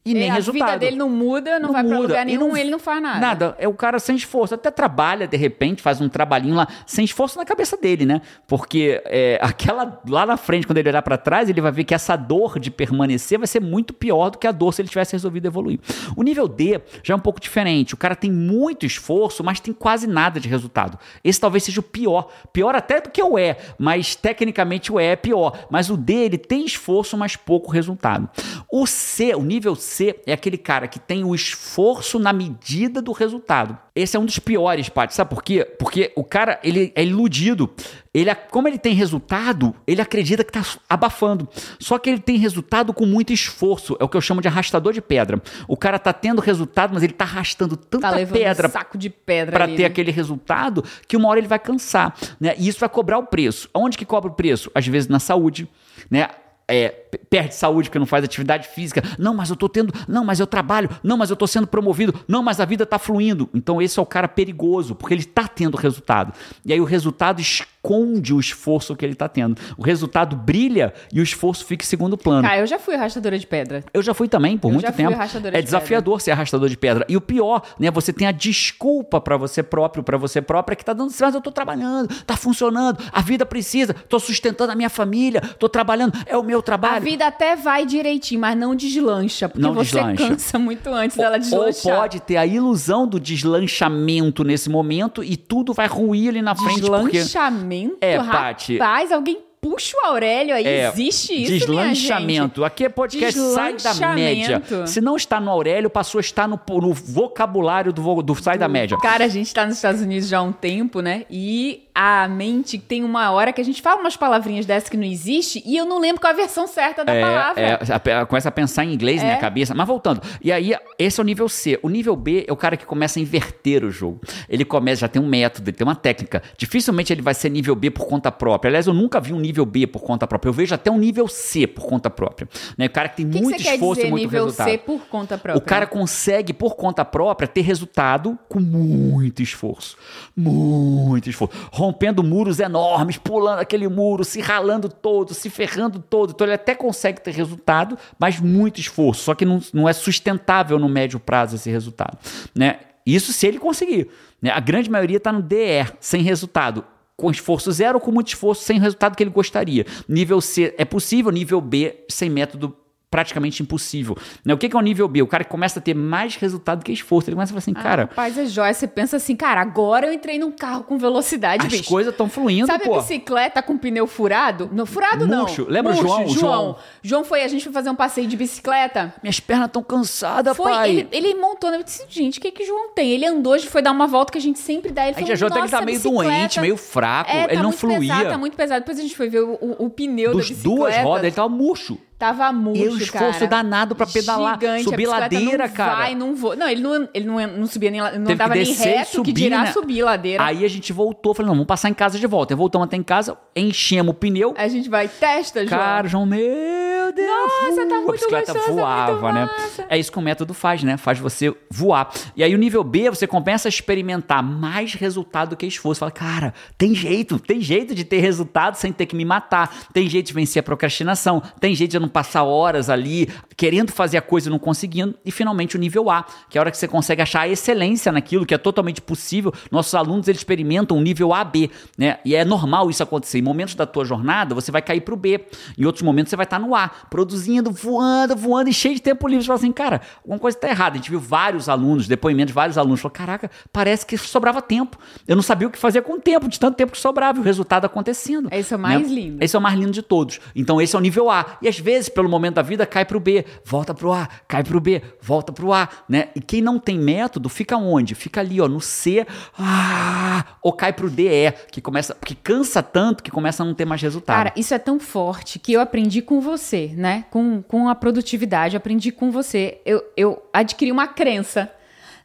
A: E nem
B: É, a
A: resultado.
B: vida dele não muda, não, vai pra
A: muda.
B: lugar
A: E
B: nenhum, ele não faz nada.
A: Nada. É o cara sem esforço. Até trabalha, de repente, faz um trabalhinho lá, sem esforço na cabeça dele, né? Porque é, aquela lá na frente, quando ele olhar pra trás, ele vai ver que essa dor de permanecer vai ser muito pior do que a dor se ele tivesse resolvido evoluir. O nível D já é um pouco diferente. O cara tem muito esforço, mas tem quase nada de resultado. Esse talvez seja o pior. Pior até do que o E, mas tecnicamente o E é pior. Mas o D, ele tem esforço, mas pouco resultado. O C, o nível C, é aquele cara que tem o esforço na medida do resultado. Esse é um dos piores, Paty. Sabe por quê? Porque o cara, ele é iludido. Ele, como ele tem resultado, ele acredita que está abafando. Só que ele tem resultado com muito esforço. É o que eu chamo de arrastador de pedra. O cara tá tendo resultado, mas ele tá arrastando tanta
B: Tá
A: pedra
B: um saco de pedra
A: para ter
B: né?
A: aquele resultado que uma hora ele vai cansar, né? E isso vai cobrar o preço. Onde que cobra o preço? Às vezes na saúde, né? É, perde saúde porque não faz atividade física. Não, mas eu tô tendo. Não, mas eu trabalho. Não, mas eu tô sendo promovido. Não, mas a vida tá fluindo. Então esse é o cara perigoso, porque ele tá tendo resultado. E aí o resultado esconde o esforço que ele tá tendo. O resultado brilha e o esforço fica em segundo plano.
B: Cara, eu já fui arrastadora de pedra.
A: Eu já fui também, por
B: Eu
A: muito tempo. É
B: de
A: desafiador ser arrastador de pedra. E o pior, né? Você tem a desculpa pra você próprio, pra você própria, que tá dando mas eu tô trabalhando, tá funcionando, a vida precisa, tô sustentando a minha família, tô trabalhando, é o meu trabalho.
B: Vida até vai direitinho, mas não deslancha, porque
A: Não
B: você
A: deslancha.
B: cansa muito antes dela
A: Ou
B: deslanchar.
A: pode ter a ilusão do deslanchamento nesse momento e tudo vai ruir ali na frente porque
B: Deslanchamento?
A: É, Paty.
B: Rapaz, alguém puxa o Aurélio aí.
A: É,
B: Existe isso?
A: Deslanchamento. Aqui é podcast sai da média. Se não está no Aurélio, passou a estar no, no vocabulário do, do sai da média.
B: Cara, a gente tá nos Estados Unidos já há um tempo, né? E a mente tem uma hora que a gente fala umas palavrinhas dessas que não existe e eu não lembro qual é a versão certa da palavra.
A: É, a- a- começa a pensar em inglês na minha
B: É.
A: cabeça. Mas voltando. E aí, esse é o nível C. O nível B é o cara que começa a inverter o jogo. Ele começa, já tem um método, ele tem uma técnica. Dificilmente ele vai ser nível B por conta própria. Aliás, eu nunca vi um nível nível B por conta própria. Eu vejo até um nível C por conta própria. Né? O cara que tem
B: que,
A: muito
B: que
A: esforço
B: dizer
A: e muito
B: nível
A: resultado.
B: C por conta própria?
A: O cara consegue, por conta própria, ter resultado com muito esforço. Muito esforço. Rompendo muros enormes, pulando aquele muro, se ralando todo, se ferrando todo. Então ele até consegue ter resultado, mas muito esforço. Só que não, não é sustentável no médio prazo esse resultado. Né? Isso se ele conseguir. Né? A grande maioria está no DR, sem resultado com esforço zero ou com muito esforço, sem o resultado que ele gostaria. Nível C é possível, nível B sem método praticamente impossível. Né? O que é o nível B? O cara que começa a ter mais resultado que esforço. Ele começa a falar assim,
B: Ah,
A: cara,
B: Rapaz, é jóia. Você pensa assim, cara, agora eu entrei num carro com velocidade,
A: as
B: bicho.
A: coisas estão fluindo,
B: Sabe
A: pô.
B: a bicicleta com pneu furado? No, furado
A: Murcho.
B: não.
A: Lembra o
B: Murcho,
A: João? O
B: João.
A: João.
B: João foi, a gente foi fazer um passeio de bicicleta.
A: Minhas pernas estão cansadas,
B: Foi,
A: pai.
B: ele, ele montou, né? Eu disse, gente, o que que o João tem? Ele andou, hoje foi dar uma volta que a gente sempre dá. Ele falou,
A: já João até que
B: "Nossa,
A: tá meio doente, meio fraco.
B: É,
A: ele
B: tá
A: não
B: muito
A: fluía.
B: pesado, tá muito pesado. Depois a gente foi ver o, o- o pneu
A: Dos
B: da bicicleta.
A: duas rodas, ele tava murcho.
B: Tava murcho,
A: E o esforço
B: cara.
A: danado pra pedalar,
B: Gigante,
A: subir ladeira,
B: não
A: cara.
B: Vai, não vou. Não, ele não, ele não, não subia nem, não
A: Teve que
B: nem reto,
A: subir,
B: que dirá
A: né?
B: subir ladeira.
A: Aí a gente voltou, falei, não, vamos passar em casa de volta. Aí voltamos até em casa, enchemos o pneu.
B: A gente vai, testa, João.
A: Cara, João, meu Deus!
B: Nossa, tá muito
A: A bicicleta
B: é
A: voava, né?
B: massa.
A: É isso que o método faz, né? Faz você voar. E aí o nível B, você começa a experimentar mais resultado do que esforço. Fala, cara, tem jeito, tem jeito de ter resultado sem ter que me matar. Tem jeito de vencer a procrastinação. Tem jeito de não passar horas ali querendo fazer a coisa e não conseguindo. E finalmente o nível A, que é a hora que você consegue achar a excelência naquilo que é totalmente possível. Nossos alunos, eles experimentam o nível AB, né? E é normal isso acontecer. Em momentos da tua jornada, você vai cair pro B. Em outros momentos, você vai estar no A, produzindo, voando, voando e cheio de tempo livre. Você fala assim, cara, alguma coisa está errada. A gente viu vários alunos, depoimentos de vários alunos. Falou, caraca, parece que sobrava tempo. Eu não sabia o que fazer com o tempo, de tanto tempo que sobrava. E o resultado acontecendo.
B: Esse é o mais
A: né?
B: lindo.
A: Esse é o mais lindo de todos. Então, esse é o nível A. E às vezes, pelo momento da vida, cai pro B, volta pro A, cai pro B, volta pro A, né? E quem não tem método, fica onde? Fica ali, ó, no C, ah, ou cai pro D, E, que começa, que cansa tanto que começa a não ter mais resultado.
B: Cara, isso é tão forte que eu aprendi com você, né? Com, com a produtividade, aprendi com você. Eu, eu adquiri uma crença.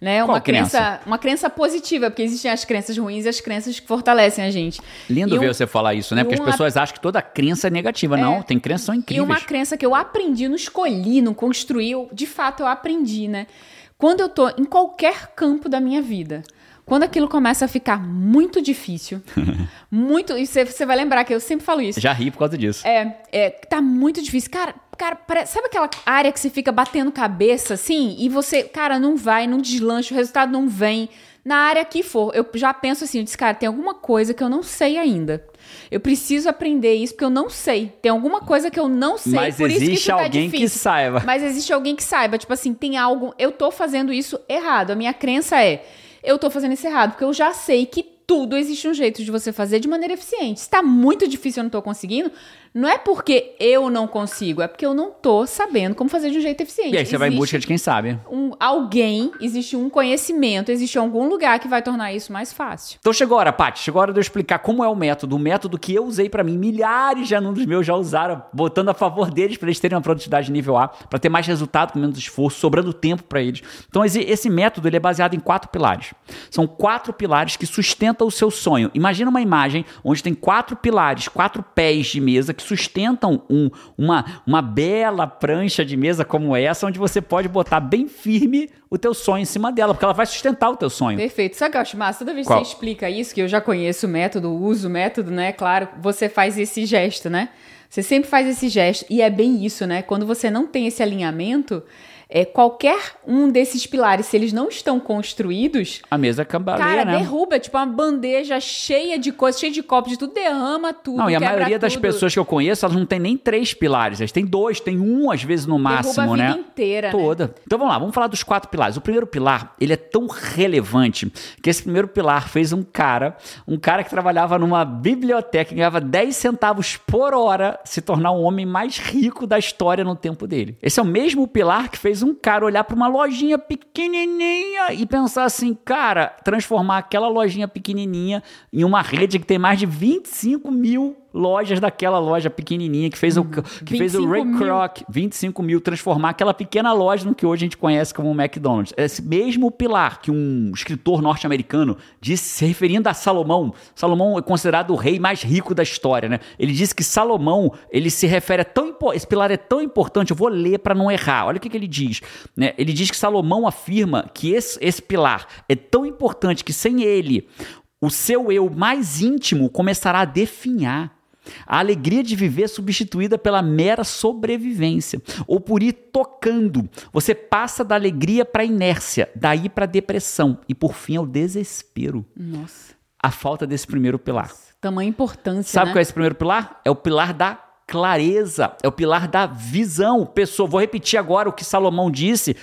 B: Né?
A: Qual
B: uma
A: crença?
B: uma crença positiva, porque existem as crenças ruins e as crenças que fortalecem a gente.
A: Lindo
B: E
A: ver
B: um-
A: você falar isso, né?
B: e
A: Porque as
B: uma-
A: pessoas acham que toda crença é negativa. Não, tem crenças são
B: E
A: incríveis.
B: uma crença que eu aprendi, não escolhi, não construí, eu, de fato eu aprendi, né? Quando eu tô em qualquer campo da minha vida, quando aquilo começa a ficar muito difícil, muito. E você, você vai lembrar que eu sempre falo isso.
A: Já ri por causa disso.
B: É, é, tá muito difícil. Cara, cara, sabe aquela área que você fica batendo cabeça assim? E você, cara, não vai, não deslancha, o resultado não vem. Na área que for, eu já penso assim, eu disse, cara, tem alguma coisa que eu não sei ainda. Eu preciso aprender isso porque eu não sei. Tem alguma coisa que eu não sei,
A: Mas
B: por isso que
A: existe
B: isso tá
A: alguém que
B: difícil.
A: saiba.
B: Mas existe alguém que saiba, tipo assim, tem algo, eu tô fazendo isso errado. A minha crença é, eu tô fazendo isso errado, porque eu já sei que tudo existe um jeito de você fazer de maneira eficiente. Se tá muito difícil eu não tô conseguindo, não é porque eu não consigo, é porque eu não tô sabendo como fazer de um jeito eficiente.
A: E aí você vai em
B: Existe
A: busca de quem sabe.
B: um, alguém, existe um conhecimento, existe algum lugar que vai tornar isso mais fácil.
A: Então chegou a hora, Paty, chegou a hora de eu explicar como é o método, o método que eu usei pra mim, milhares de alunos meus já usaram, botando a favor deles pra eles terem uma produtividade nível A, pra ter mais resultado com menos esforço, sobrando tempo pra eles. Então esse, esse método ele é baseado em quatro pilares. São quatro pilares que sustentam o seu sonho. Imagina uma imagem onde tem quatro pilares, quatro pés de mesa que sustentam um- uma, uma bela prancha de mesa como essa, onde você pode botar bem firme o teu sonho em cima dela, porque ela vai sustentar o teu sonho.
B: Perfeito. Sabe o que eu acho massa? Toda vez que
A: Qual?
B: você explica isso, que eu já conheço o método, uso o método, né? Claro, você faz esse gesto, né? Você sempre faz esse gesto. E é bem isso, né? Quando você não tem esse alinhamento, é, qualquer um desses pilares, se eles não estão construídos,
A: A mesa cambaleia,
B: cara,
A: né?
B: derruba. É tipo uma bandeja cheia de coisas, cheia de copos, de tudo, derrama tudo.
A: Não, e a maioria das
B: tudo,
A: pessoas que eu conheço, elas não tem nem três pilares, elas têm dois, tem um às vezes no máximo,
B: derruba a vida
A: né?
B: inteira, né?
A: Toda. Então vamos lá, vamos falar dos quatro pilares. O primeiro pilar, ele é tão relevante que esse primeiro pilar fez um cara, um cara que trabalhava numa biblioteca e ganhava 10 centavos por hora se tornar o homem mais rico da história no tempo dele. Esse é o mesmo pilar que fez um cara olhar para uma lojinha pequenininha e pensar assim, cara, transformar aquela lojinha pequenininha em uma rede que tem mais de 25 mil lojas daquela loja pequenininha que fez o, que fez o
B: 25
A: Ray. Kroc, 25 mil, transformar aquela pequena loja no que hoje a gente conhece como McDonald's. Esse mesmo pilar que um escritor norte-americano disse, se referindo a Salomão. Salomão é considerado o rei mais rico da história, né? Ele disse que Salomão, ele se refere a tão esse pilar é tão importante, eu vou ler para não errar. Olha o que, que ele diz, né? Ele diz que Salomão afirma que esse, esse pilar é tão importante que sem ele o seu eu mais íntimo começará a definhar. A alegria de viver é substituída pela mera sobrevivência, ou por ir tocando. Você passa da alegria para a inércia, daí para a depressão e por fim ao desespero.
B: Nossa.
A: A falta desse primeiro pilar.
B: Tamanha importância,
A: Sabe
B: né?
A: qual é esse primeiro pilar? É o pilar da clareza, é o pilar da visão. Pessoa, vou repetir agora o que Salomão disse,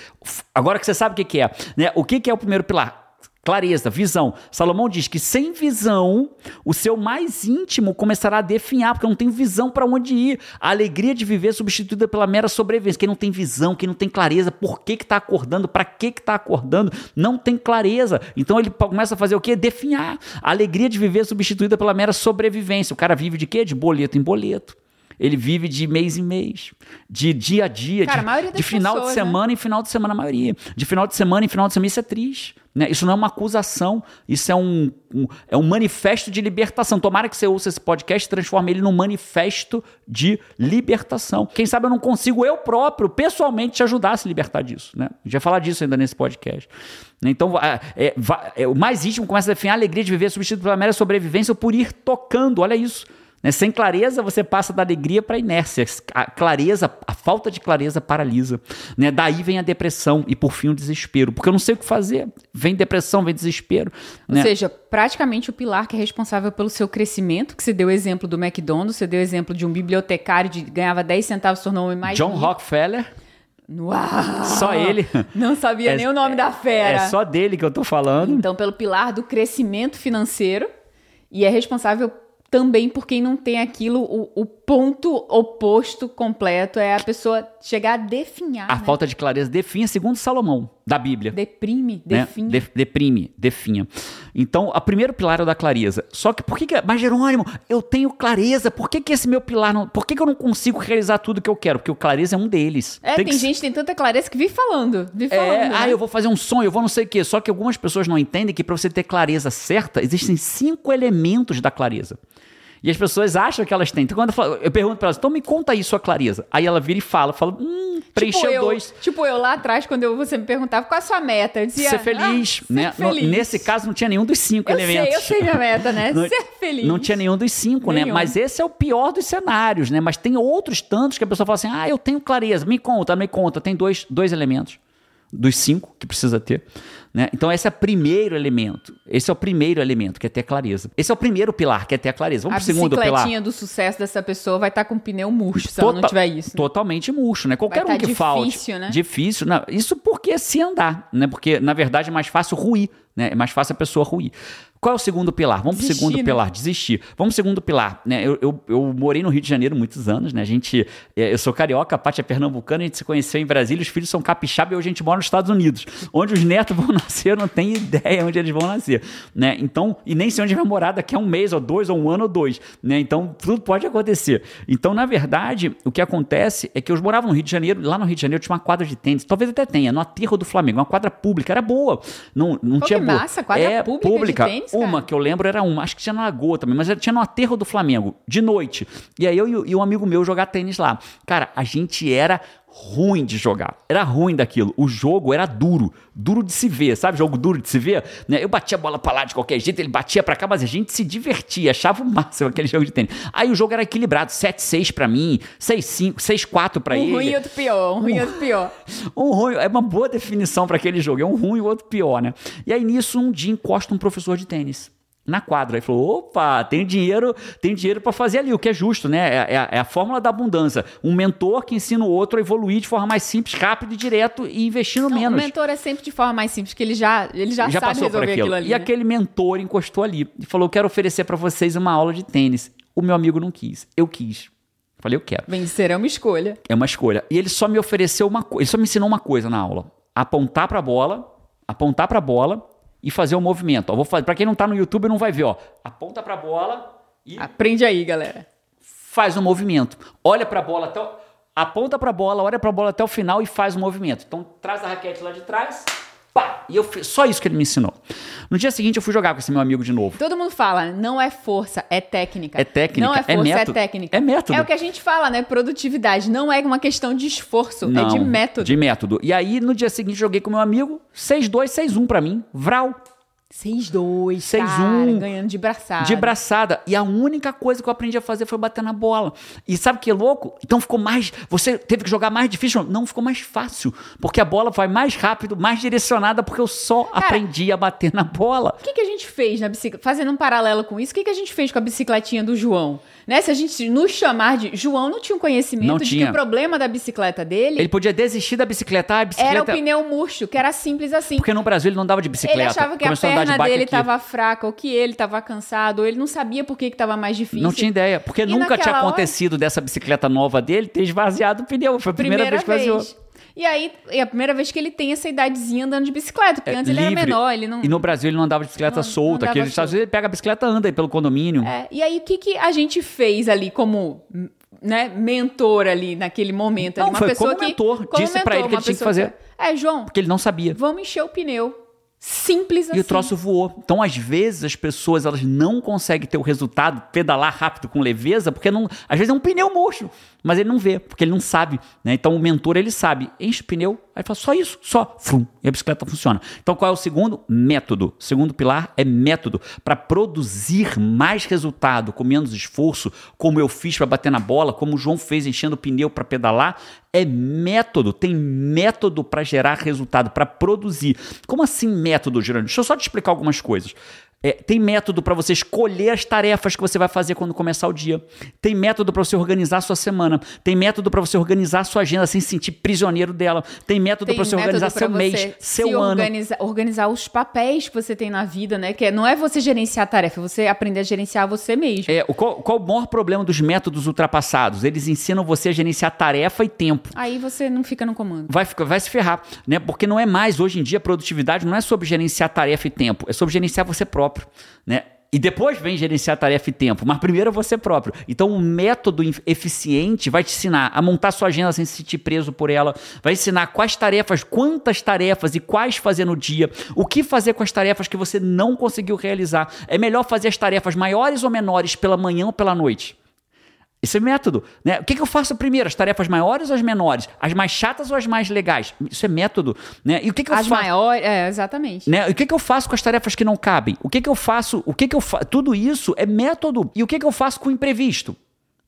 A: agora que você sabe o que, que é. Né? O que, que é o primeiro pilar? Clareza, visão. Salomão diz que sem visão, o seu mais íntimo começará a definhar, porque não tenho visão para onde ir. A alegria de viver é substituída pela mera sobrevivência. Quem não tem visão, quem não tem clareza, por que que tá acordando, para que que tá acordando, não tem clareza. Então ele começa a fazer o quê? Definhar. A alegria de viver é substituída pela mera sobrevivência. O cara vive de quê? De boleto em boleto. Ele vive de mês em mês, de dia a dia,
B: Cara,
A: de,
B: a
A: de final
B: pessoas,
A: de
B: né?
A: semana em final de semana, a maioria. De final de semana em final de semana, isso é triste. Né? Isso não é uma acusação, isso é um, um- é um manifesto de libertação. Tomara que você ouça esse podcast e transforme ele num manifesto de libertação. Quem sabe eu não consigo eu próprio, pessoalmente, te ajudar a se libertar disso. Né? A gente vai falar disso ainda nesse podcast. Então, é, é, é, o mais íntimo começa a definir a alegria de viver substituído pela mera sobrevivência por ir tocando. Olha isso. Né? Sem clareza, você passa da alegria para a inércia. A clareza, a falta de clareza paralisa. Né? Daí vem a depressão e, por fim, o desespero. Porque eu não sei o que fazer. Vem depressão, vem desespero. né?
B: Ou seja, praticamente o pilar que é responsável pelo seu crescimento, que você deu exemplo do McDonald's, você deu exemplo de um bibliotecário que ganhava 10 centavos, tornou homem mais
A: John
B: rico.
A: Rockefeller,
B: Uau!
A: só ele.
B: Não sabia
A: É-
B: nem o nome da fera.
A: É só dele que eu tô falando.
B: Então, pelo pilar do crescimento financeiro, e é responsável também por quem não tem aquilo, o, o ponto oposto completo é a pessoa chegar a definhar.
A: A
B: né?
A: falta de clareza definha segundo Salomão, da Bíblia.
B: Deprime,
A: né?
B: define.
A: De- deprime, definha. Então, o primeiro pilar é o da clareza. Só que por que, que mas Jerônimo, eu tenho clareza, por que, que esse meu pilar não, por que, que eu não consigo realizar tudo que eu quero? Porque o clareza é um deles.
B: É, tem,
A: que
B: gente que tem tanta clareza que vive falando. Vive falando.
A: É,
B: né?
A: ah, eu vou fazer um sonho, eu vou não sei o quê. Só que algumas pessoas não entendem que para você ter clareza certa, existem cinco elementos da clareza. E as pessoas acham que elas têm. Então, quando eu, falo- eu pergunto para elas, então me conta aí sua clareza. Aí ela vira e fala, fala, hum, preencheu
B: tipo eu,
A: dois.
B: Tipo eu lá atrás, quando eu- você me perguntava qual é a sua meta, eu dizia...
A: Ser feliz,
B: "Ah,
A: né?
B: ser
A: No-
B: feliz."
A: nesse caso, não tinha nenhum dos cinco
B: eu
A: elementos.
B: sei, eu sei minha meta, né?
A: Não-
B: ser feliz.
A: Não tinha nenhum dos cinco, né?
B: Nenhum.
A: Mas esse é o pior dos cenários, né? Mas tem outros tantos que a pessoa fala assim: ah, eu tenho clareza, me conta, me conta. Tem dois, dois elementos dos cinco que precisa ter. Né? Então, esse é o primeiro elemento. Esse é o primeiro elemento, que é ter clareza. Esse é o primeiro pilar, que é ter a clareza. Vamos
B: A
A: pro segundo pilar.
B: bicicletinha do sucesso dessa pessoa vai estar com o pneu murcho se ela não
A: Tota-
B: tiver isso. né?
A: Totalmente murcho, né? Qualquer
B: Vai
A: um
B: tá
A: que falte.
B: difícil, né?
A: Difícil. Não, isso porque se andar, né? Porque, na verdade, é mais fácil ruir, né? É mais fácil a pessoa ruir. Qual é o segundo pilar? Vamos pro
B: Desistir,
A: segundo
B: né?
A: pilar, desistir. Vamos pro segundo pilar, né? Eu, eu, eu morei no Rio de Janeiro muitos anos, né? A gente, é, eu sou carioca, a Paty é pernambucana, a gente se conheceu em Brasília, os filhos são capixaba e hoje a gente mora nos Estados Unidos. Onde os netos vão nascer, eu não tenho ideia onde eles vão nascer, né? Então, e nem sei onde vai morar daqui a um mês, ou dois, ou um ano, ou dois, né? Então, tudo pode acontecer. Então, na verdade, o que acontece é que eu morava no Rio de Janeiro, lá no Rio de Janeiro tinha uma quadra de tênis, talvez até tenha, no aterro do Flamengo, uma quadra pública, era boa. Não, não
B: Pô,
A: tinha
B: que
A: boa.
B: massa, quadra
A: é,
B: pública de tênis,
A: uma que eu lembro era uma, acho que tinha na Lagoa também, mas tinha no aterro do Flamengo, de noite. E aí eu e o- e um amigo meu jogar tênis lá. Cara, a gente era ruim de jogar. Era ruim daquilo. O jogo era duro, duro de se ver, sabe? Jogo duro de se ver, né? Eu batia a bola pra lá de qualquer jeito, ele batia pra cá, mas a gente se divertia, achava o máximo aquele jogo de tênis. Aí o jogo era equilibrado, 7-6 pra mim, 6-5, 6-4 pra
B: Um
A: ele.
B: ruim e outro pior, um ruim e outro pior.
A: Um ruim, é uma boa definição para aquele jogo. É um ruim e outro pior, né? E aí nisso, um dia encosta um professor de tênis na quadra. Aí falou: opa, tem dinheiro, tem dinheiro para fazer ali, o que é justo, né? É, é a- é a fórmula da abundância. Um mentor que ensina o outro a evoluir de forma mais simples, rápida e direto e investindo
B: Não, o
A: menos.
B: mentor é sempre de forma mais simples, que ele já, ele já,
A: Já
B: sabe
A: passou por
B: resolver
A: aquilo.
B: aquilo ali.
A: e
B: né?
A: aquele mentor encostou ali e falou: quero oferecer para vocês uma aula de tênis. O meu amigo não quis. Eu quis. Falei, eu quero.
B: Vencer é uma escolha.
A: É uma escolha. E ele só me ofereceu uma coisa, ele só me ensinou uma coisa na aula: apontar para a bola, apontar para a bola e fazer o movimento. Ó, vou fazer, para quem não tá no YouTube não vai ver, ó. Aponta para a bola e
B: Aprende aí, galera.
A: faz um movimento. Olha para a bola até o... aponta para a bola, olha para a bola até o final e faz um movimento. Então traz a raquete lá de trás, pá, e eu fiz, só isso que ele me ensinou. No dia seguinte eu fui jogar com esse meu amigo de novo.
B: Todo mundo fala, não é força, é técnica.
A: É técnica,
B: Não é
A: é
B: força, é,
A: método.
B: técnica.
A: É método.
B: É o que a gente fala, né? Produtividade. Não é uma questão de esforço, é de
A: Não,
B: método.
A: De método. E aí no dia seguinte joguei com meu amigo, 6-2, 6-1 pra mim, Vral.
B: 6-2,
A: 6-1.
B: cara, ganhando de braçada.
A: De braçada. E a única coisa que eu aprendi a fazer foi bater na bola. E sabe o que é louco? Então ficou mais. Você teve que jogar mais difícil? Não, ficou mais fácil. Porque a bola vai mais rápido, mais direcionada, porque eu só aprendi a bater na bola.
B: O que, que a gente fez na bicicleta? Fazendo um paralelo com isso, o que, que a gente fez com a bicicletinha do João? Né? Se a gente nos chamar de. João não tinha um conhecimento
A: Não
B: de
A: tinha.
B: que o problema da bicicleta dele
A: Ele podia desistir da bicicleta. Ah, a bicicleta.
B: era o pneu murcho, que era simples assim.
A: Porque no Brasil ele não dava de bicicleta.
B: Ele achava que
A: Começou
B: a
A: de
B: perna
A: bike
B: dele
A: aqui.
B: estava fraca, ou que ele estava cansado, ou ele não sabia por que estava mais difícil.
A: Não tinha ideia. Porque
B: E
A: nunca tinha
B: naquela hora-
A: acontecido dessa bicicleta nova dele ter esvaziado o pneu. Foi a primeira,
B: Primeira
A: vez que esvaziou.
B: E aí, é a primeira vez que ele tem essa idadezinha andando de bicicleta, porque antes ele era
A: É,
B: menor, ele não.
A: E no Brasil ele não andava de bicicleta
B: Não-
A: solta.
B: não
A: Aqui nos Estados. Unidos ele pega a bicicleta anda aí pelo condomínio.
B: É, e aí, o que, que a gente fez ali como né, mentor ali naquele momento? ali?
A: Não, foi como mentor. Disse pra ele que
B: uma
A: ele tinha que
B: pessoa
A: fazer.
B: É, João,
A: Porque ele não sabia.
B: vamos encher o pneu. Simples assim.
A: E o troço voou. Então, às vezes, as pessoas elas não conseguem ter o resultado, pedalar rápido com leveza, porque não. Às vezes é um pneu murcho, mas ele não vê, porque ele não sabe. Né? Então, o mentor ele sabe. Enche o pneu, aí fala só isso, só. E a bicicleta funciona. Então, qual é o segundo? Método. O segundo pilar é método. Para produzir mais resultado com menos esforço, como eu fiz para bater na bola, como o João fez enchendo o pneu para pedalar, é método. Tem método para gerar resultado, para produzir. Como assim método, Gerando? Deixa eu só te explicar algumas coisas. É, tem método para você escolher as tarefas que você vai fazer quando começar o dia. Tem método para você organizar a sua semana. Tem método para você organizar a sua agenda sem se sentir prisioneiro dela. Tem método para você organizar seu mês,
B: se
A: seu ano.
B: Organizar, organizar os papéis que você tem na vida, né? Que é- não é você gerenciar a tarefa, é você aprender a gerenciar você mesmo.
A: É, o- qual, qual o maior problema dos métodos ultrapassados? Eles ensinam você a gerenciar tarefa e tempo.
B: Aí você não fica no comando.
A: vai, ficar- vai se ferrar, né? Porque não é mais, hoje em dia, produtividade não é sobre gerenciar tarefa e tempo, é sobre gerenciar você próprio, né? E depois vem gerenciar tarefa e tempo, mas primeiro é você próprio. Então, um método eficiente vai te ensinar a montar sua agenda sem se sentir preso por ela, vai ensinar quais tarefas, quantas tarefas e quais fazer no dia, o que fazer com as tarefas que você não conseguiu realizar. É melhor fazer as tarefas maiores ou menores pela manhã ou pela noite? Esse é método. Né? O que, que eu faço primeiro? As tarefas maiores ou as menores? As mais chatas ou as mais legais? Isso é método. Né? E o que, que eu
B: As
A: faço?
B: maiores, é, exatamente.
A: Né? E o que, que eu faço com as tarefas que não cabem? O que, que eu faço? O que, que eu faço? Tudo isso é método. E o que, que eu faço com o imprevisto?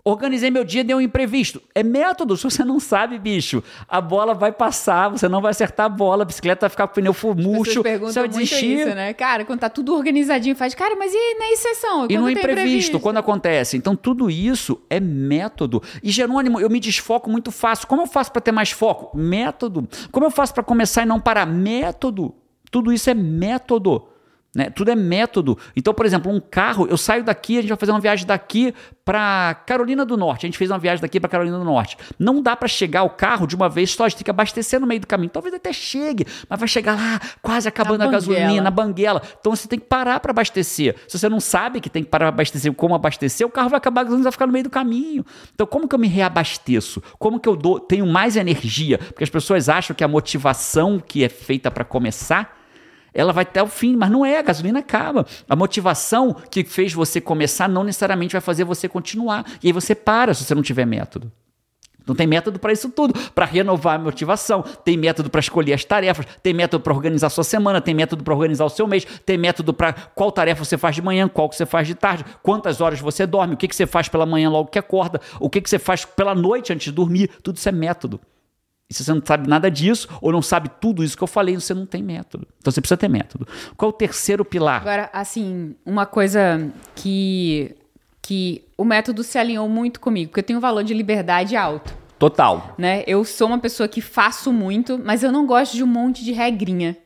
A: Organizei meu dia, deu um imprevisto. É método. Se você não sabe, bicho, a bola vai passar, você não vai acertar a bola, a bicicleta vai ficar com o pneu murcho, você vai desistir.
B: isso, né? Cara, quando tá tudo organizadinho, faz, cara, mas e na exceção?
A: E no imprevisto? quando acontece. Então, tudo isso é método. E, Jerônimo, eu me desfoco muito fácil. Como eu faço para ter mais foco? Método. Como eu faço para começar e não parar? Método. Tudo isso é método. Né? Tudo é método. Então, por exemplo, um carro, eu saio daqui, a gente vai fazer uma viagem daqui para Carolina do Norte. A gente fez uma viagem daqui para Carolina do Norte. Não dá para chegar o carro de uma vez só, a gente tem que abastecer no meio do caminho. Talvez até chegue, mas vai chegar lá quase acabando
B: Na
A: a gasolina, na banguela. Então você tem que parar para abastecer. Se você não sabe que tem que parar para abastecer, como abastecer, o carro vai acabar, gasolina vai ficar no meio do caminho. Então como que eu me reabasteço? Como que eu dou, tenho mais energia? Porque as pessoas acham que a motivação que é feita para começar ela vai até o fim, mas não é, a gasolina acaba. A motivação que fez você começar não necessariamente vai fazer você continuar. E aí você para se você não tiver método. Então tem método para isso tudo, para renovar a motivação, tem método para escolher as tarefas, tem método para organizar a sua semana, tem método para organizar o seu mês, tem método para qual tarefa você faz de manhã, qual que você faz de tarde, quantas horas você dorme, o que, que você faz pela manhã logo que acorda, o que, que você faz pela noite antes de dormir, tudo isso é método. E se você não sabe nada disso, ou não sabe tudo isso que eu falei, você não tem método. Então você precisa ter método. Qual é o terceiro pilar?
B: Agora, assim, uma coisa que, que o método se alinhou muito comigo, porque eu tenho um valor de liberdade alto.
A: Total.
B: né? Eu sou uma pessoa que faço muito, mas eu não gosto de um monte de regrinha.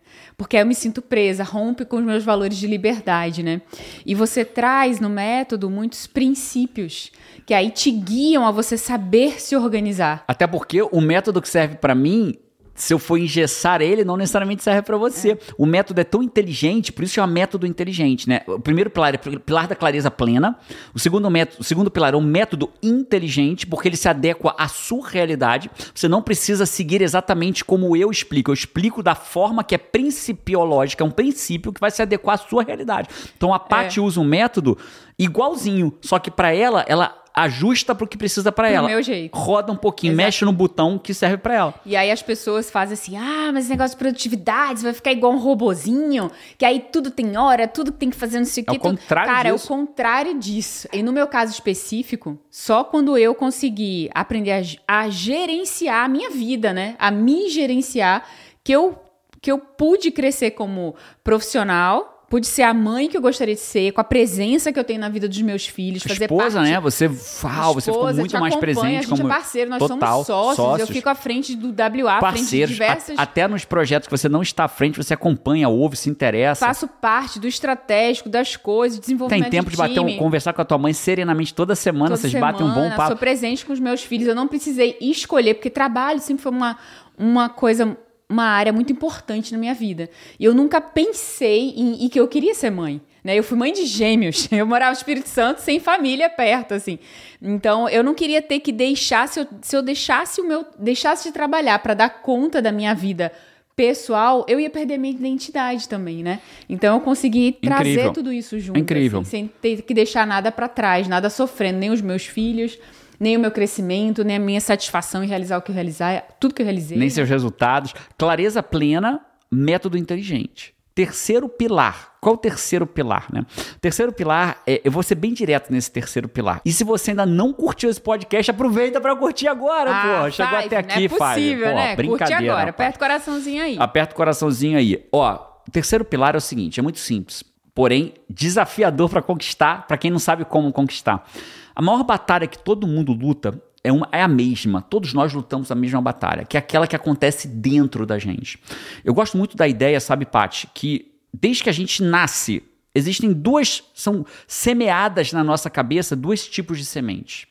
B: Porque eu me sinto presa, rompe com os meus valores de liberdade, né? E você traz no método muitos princípios que aí te guiam a você saber se organizar.
A: Até porque o método que serve para mim se eu for engessar ele, não necessariamente serve para você. É. O método é tão inteligente, por isso chama método inteligente, né? O primeiro pilar é o pilar da clareza plena. O segundo método, o segundo pilar é um método inteligente, porque ele se adequa à sua realidade. Você não precisa seguir exatamente como eu explico. Eu explico da forma que é principiológica, é um princípio que vai se adequar à sua realidade. Então a Paty é. usa um método igualzinho, só que para ela, ela ajusta pro que precisa para ela.
B: meu jeito.
A: Roda um pouquinho, Exato. mexe no botão que serve para ela.
B: E aí as pessoas fazem assim: "Ah, mas esse negócio de produtividade, você vai ficar igual um robozinho, que aí tudo tem hora, tudo tem que fazer não sei o que". É
A: o contrário
B: Cara,
A: disso.
B: é o contrário disso. E no meu caso específico, só quando eu consegui aprender a, a gerenciar a minha vida, né? A me gerenciar que eu que eu pude crescer como profissional pude ser a mãe que eu gostaria de ser, com a presença que eu tenho na vida dos meus filhos, fazer
A: esposa,
B: parte...
A: né? Você, uau, você ficou muito mais presente. A
B: gente
A: como...
B: é parceiro, nós
A: Total,
B: somos sócios,
A: sócios,
B: Eu fico à frente do WA, à frente de diversas...
A: A, até nos projetos que você não está à frente, você acompanha, ouve, se interessa.
B: Faço parte do estratégico, das coisas, desenvolvimento
A: Tem tempo
B: de,
A: de bater um, conversar com a tua mãe serenamente toda semana, toda vocês semana, batem um bom papo.
B: Sou presente com os meus filhos, eu não precisei escolher, porque trabalho sempre foi uma, uma coisa uma área muito importante na minha vida. E eu nunca pensei em, em, que eu queria ser mãe. Né? Eu fui mãe de gêmeos. Eu morava no Espírito Santo sem família perto, assim. Então, eu não queria ter que deixar, se eu, se eu deixasse o meu. deixasse de trabalhar para dar conta da minha vida pessoal, eu ia perder minha identidade também, né? Então eu consegui trazer
A: Incrível.
B: tudo isso junto,
A: Incrível.
B: Assim, sem ter que deixar nada para trás, nada sofrendo, nem os meus filhos, nem o meu crescimento, nem a minha satisfação em realizar o que eu realizar, tudo que eu realizei.
A: Nem seus resultados. Clareza plena, método inteligente. Terceiro pilar. Qual o terceiro pilar, né? Terceiro pilar, é, eu vou ser bem direto nesse terceiro pilar. E se você ainda não curtiu esse podcast, aproveita para curtir agora, ah, pô. Chegou até aqui,
B: Fábio. Não é possível,
A: Pô,
B: né? Curte agora, aperta o coraçãozinho aí.
A: Aperta o coraçãozinho aí. Ó, o terceiro pilar é o seguinte, é muito simples, porém desafiador para conquistar, para quem não sabe como conquistar. A maior batalha que todo mundo luta é, uma, é a mesma. Todos nós lutamos a mesma batalha, que é aquela que acontece dentro da gente. Eu gosto muito da ideia, sabe, Paty, que desde que a gente nasce, existem duas, são semeadas na nossa cabeça dois tipos de sementes.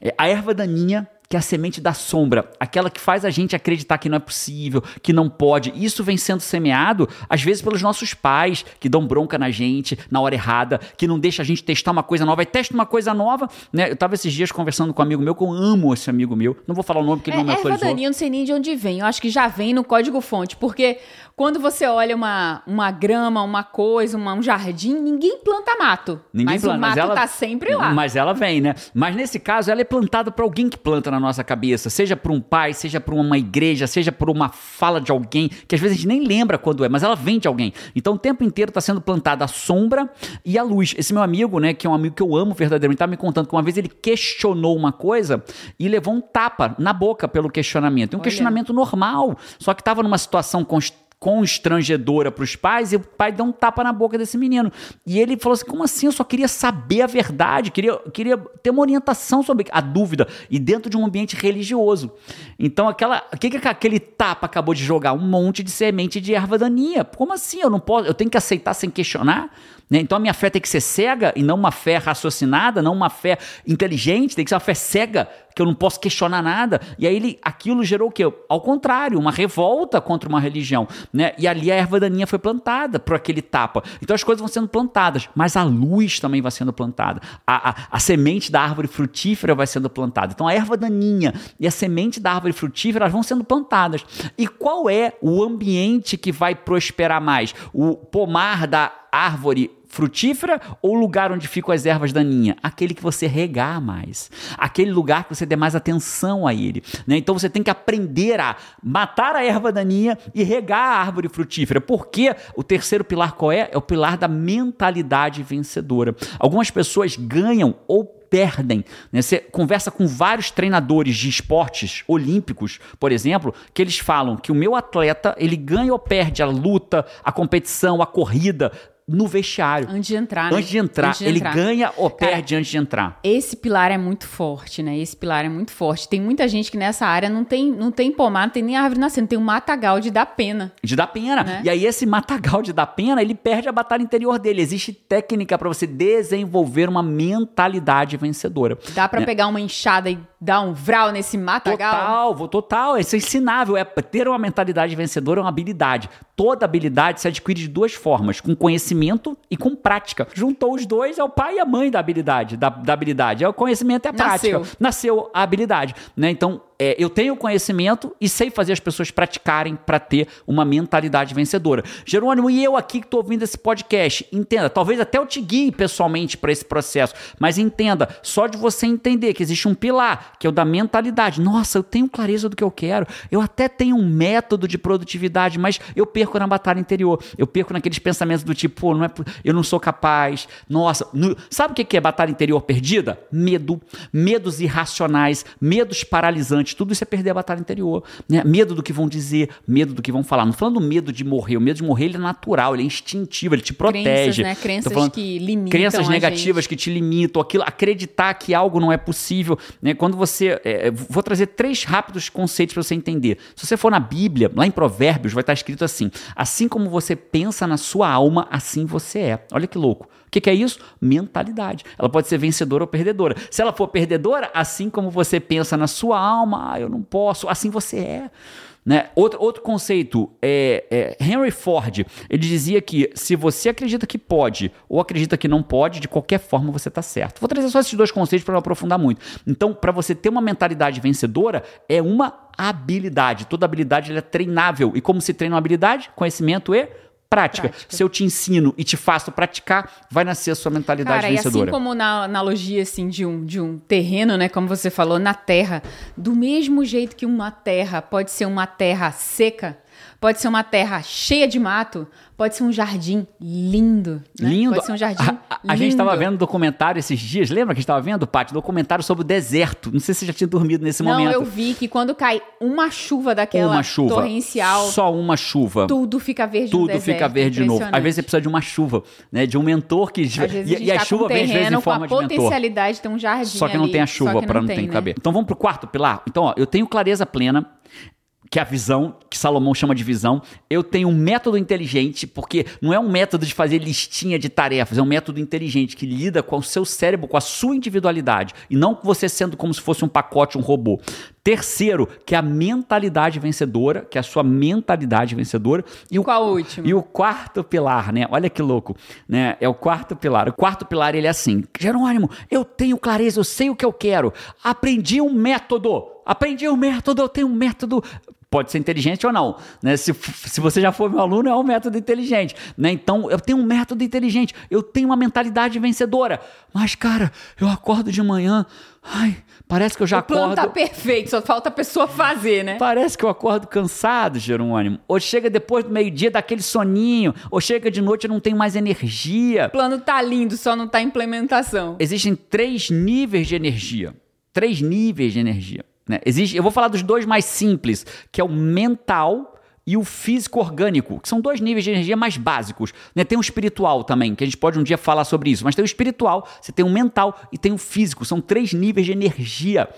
A: É a erva daninha que é a semente da sombra, aquela que faz a gente acreditar que não é possível, que não pode. Isso vem sendo semeado, às vezes, pelos nossos pais, que dão bronca na gente na hora errada, que não deixa a gente testar uma coisa nova. E testa uma coisa nova, né? Eu estava esses dias conversando com um amigo meu, que eu amo esse amigo meu. Não vou falar o nome porque ele
B: é,
A: não me atualizou.
B: Erva daninha, eu não sei nem de onde vem. Eu acho que já vem no código-fonte, porque quando você olha uma, uma grama, uma coisa, uma, um jardim, ninguém planta mato.
A: Ninguém
B: mas
A: planta,
B: o mato
A: mas ela,
B: tá sempre lá.
A: Mas ela vem, né? Mas nesse caso, ela é plantada por alguém que planta na nossa cabeça, seja por um pai, seja por uma igreja, seja por uma fala de alguém, que às vezes a gente nem lembra quando é, mas ela vem de alguém. Então o tempo inteiro está sendo plantada a sombra e a luz. Esse meu amigo, né, que é um amigo que eu amo verdadeiramente, tá me contando que uma vez ele questionou uma coisa e levou um tapa na boca pelo questionamento. Um Olha. questionamento normal, só que estava numa situação constante constrangedora para os pais e o pai deu um tapa na boca desse menino. E ele falou assim: como assim? Eu só queria saber a verdade, queria, queria ter uma orientação sobre a dúvida e dentro de um ambiente religioso. Então, aquela, o que, que aquele tapa acabou de jogar? Um monte de semente de erva daninha. Como assim? Eu não posso, eu tenho que aceitar sem questionar? Né? Então a minha fé tem que ser cega e não uma fé raciocinada, não uma fé inteligente, tem que ser uma fé cega, que eu não posso questionar nada. E aí ele, aquilo gerou o quê? Ao contrário, uma revolta contra uma religião. Né? E ali a erva daninha foi plantada por aquele tapa. Então as coisas vão sendo plantadas, mas a luz também vai sendo plantada. A, a, a semente da árvore frutífera vai sendo plantada. Então a erva daninha e a semente da árvore frutífera vão sendo plantadas. E qual é o ambiente que vai prosperar mais? O pomar da árvore frutífera ou lugar onde ficam as ervas daninhas? Aquele que você regar mais. Aquele lugar que você dê mais atenção a ele. Né? Então você tem que aprender a matar a erva daninha e regar a árvore frutífera. Porque o terceiro pilar qual é? É o pilar da mentalidade vencedora. Algumas pessoas ganham ou perdem. Né? Você conversa com vários treinadores de esportes olímpicos, por exemplo, que eles falam que o meu atleta ele ganha ou perde a luta, a competição, a corrida no vestiário.
B: Antes de entrar, né?
A: Antes de entrar. Antes de ele entrar. ganha ou Cara, perde antes de entrar.
B: Esse pilar é muito forte, né? Esse pilar é muito forte. Tem muita gente que nessa área não tem, não tem pomar, não tem nem árvore nascendo, tem um matagal de dar pena.
A: De dar pena. Né? E aí esse matagal de dar pena, ele perde a batalha interior dele. Existe técnica para você desenvolver uma mentalidade vencedora.
B: Dá para né? pegar uma enxada e dar um vral nesse matagal?
A: Total, vou total. Isso é ensinável. É ter uma mentalidade vencedora é uma habilidade. Toda habilidade se adquire de duas formas: com conhecimento e com prática. Juntou os dois, é o pai e a mãe da habilidade. Da, da habilidade. É o conhecimento e a prática.
B: Nasceu.
A: Nasceu a habilidade. Né? Então, é, eu tenho conhecimento e sei fazer as pessoas praticarem para ter uma mentalidade vencedora. Jerônimo, e eu aqui que estou ouvindo esse podcast, entenda, talvez até eu te guie pessoalmente para esse processo, mas entenda, só de você entender que existe um pilar, que é o da mentalidade. Nossa, eu tenho clareza do que eu quero, eu até tenho um método de produtividade, mas eu perco na batalha interior, eu perco naqueles pensamentos do tipo, pô, não é, eu não sou capaz, nossa, no, sabe o que é batalha interior perdida? Medo, medos irracionais, medos paralisantes tudo isso é perder a batalha interior. Né? Medo do que vão dizer, medo do que vão falar. Não falando do medo de morrer, o medo de morrer ele é natural, ele é instintivo, ele te protege.
B: Crenças, né? Crenças que limitam.
A: Crenças negativas
B: gente.
A: que te limitam, aquilo, acreditar que algo não é possível. Né? Quando você. É, vou trazer três rápidos conceitos para você entender. Se você for na Bíblia, lá em Provérbios, vai estar escrito assim: assim como você pensa na sua alma, assim você é. Olha que louco. O que, que, é isso? Mentalidade. Ela pode ser vencedora ou perdedora. Se ela for perdedora, assim como você pensa na sua alma, ah, eu não posso, assim você é. Né? Outro, outro conceito, é, é, Henry Ford, ele dizia que se você acredita que pode ou acredita que não pode, de qualquer forma você está certo. Vou trazer só esses dois conceitos para aprofundar muito. Então, para você ter uma mentalidade vencedora, é uma habilidade. Toda habilidade é treinável. E como se treina uma habilidade? Conhecimento e Prática. prática. Se eu te ensino e te faço praticar, vai nascer a sua mentalidade
B: Cara,
A: vencedora.
B: E assim como na analogia assim, de, um, de um terreno, né? Como você falou, na terra, do mesmo jeito que uma terra pode ser uma terra seca, pode ser uma terra cheia de mato, pode ser um jardim lindo. Né?
A: Lindo.
B: Pode ser um jardim
A: a, a, a gente estava vendo documentário esses dias, lembra que a gente estava vendo, Paty? Documentário sobre o deserto. Não sei se você já tinha dormido nesse
B: Não,
A: momento.
B: eu vi que quando cai uma chuva daquela
A: uma chuva,
B: torrencial.
A: Só uma chuva.
B: Tudo fica verde
A: Tudo
B: deserto,
A: fica verde de novo. Às vezes você precisa de uma chuva, né? De um mentor que.
B: Às vezes
A: e, e a,
B: tá
A: chuva vem às vezes em forma
B: a
A: de mentor.
B: potencialidade de ter um jardim.
A: Só que não
B: ali,
A: tem a chuva para não,
B: tem,
A: tem
B: né?
A: caber. Então vamos pro quarto pilar? Então, ó, eu tenho clareza plena que é a visão, que Salomão chama de visão. Eu tenho um método inteligente, porque não é um método de fazer listinha de tarefas, é um método inteligente que lida com o seu cérebro, com a sua individualidade, e não com você sendo como se fosse um pacote, um robô. Terceiro, que é a mentalidade vencedora, que é a sua mentalidade vencedora. E o,
B: Qual o último?
A: E o quarto pilar, né? Olha que louco, né? É o quarto pilar. O quarto pilar, ele é assim, Jerônimo, eu tenho clareza, eu sei o que eu quero. Aprendi um método. Aprendi um método, eu tenho um método pode ser inteligente ou não. Né? Se, se você já for meu aluno, é um método inteligente. Né? Então, eu tenho um método inteligente, eu tenho uma mentalidade vencedora. Mas, cara, eu acordo de manhã, ai, parece que eu já
B: o plano
A: acordo.
B: tá perfeito, só falta a pessoa fazer, né?
A: Parece que eu acordo cansado, Jerônimo. Ou chega depois do meio-dia, daquele soninho. Ou chega de noite e não tenho mais energia.
B: O plano tá lindo, só não tá em implementação.
A: Existem três níveis de energia. Três níveis de energia. Né? Existe, eu vou falar dos dois mais simples, que é o mental e o físico orgânico, que são dois níveis de energia mais básicos. Né? Tem o espiritual também, que a gente pode um dia falar sobre isso, mas tem o espiritual, você tem o mental e tem o físico. São três níveis de energia.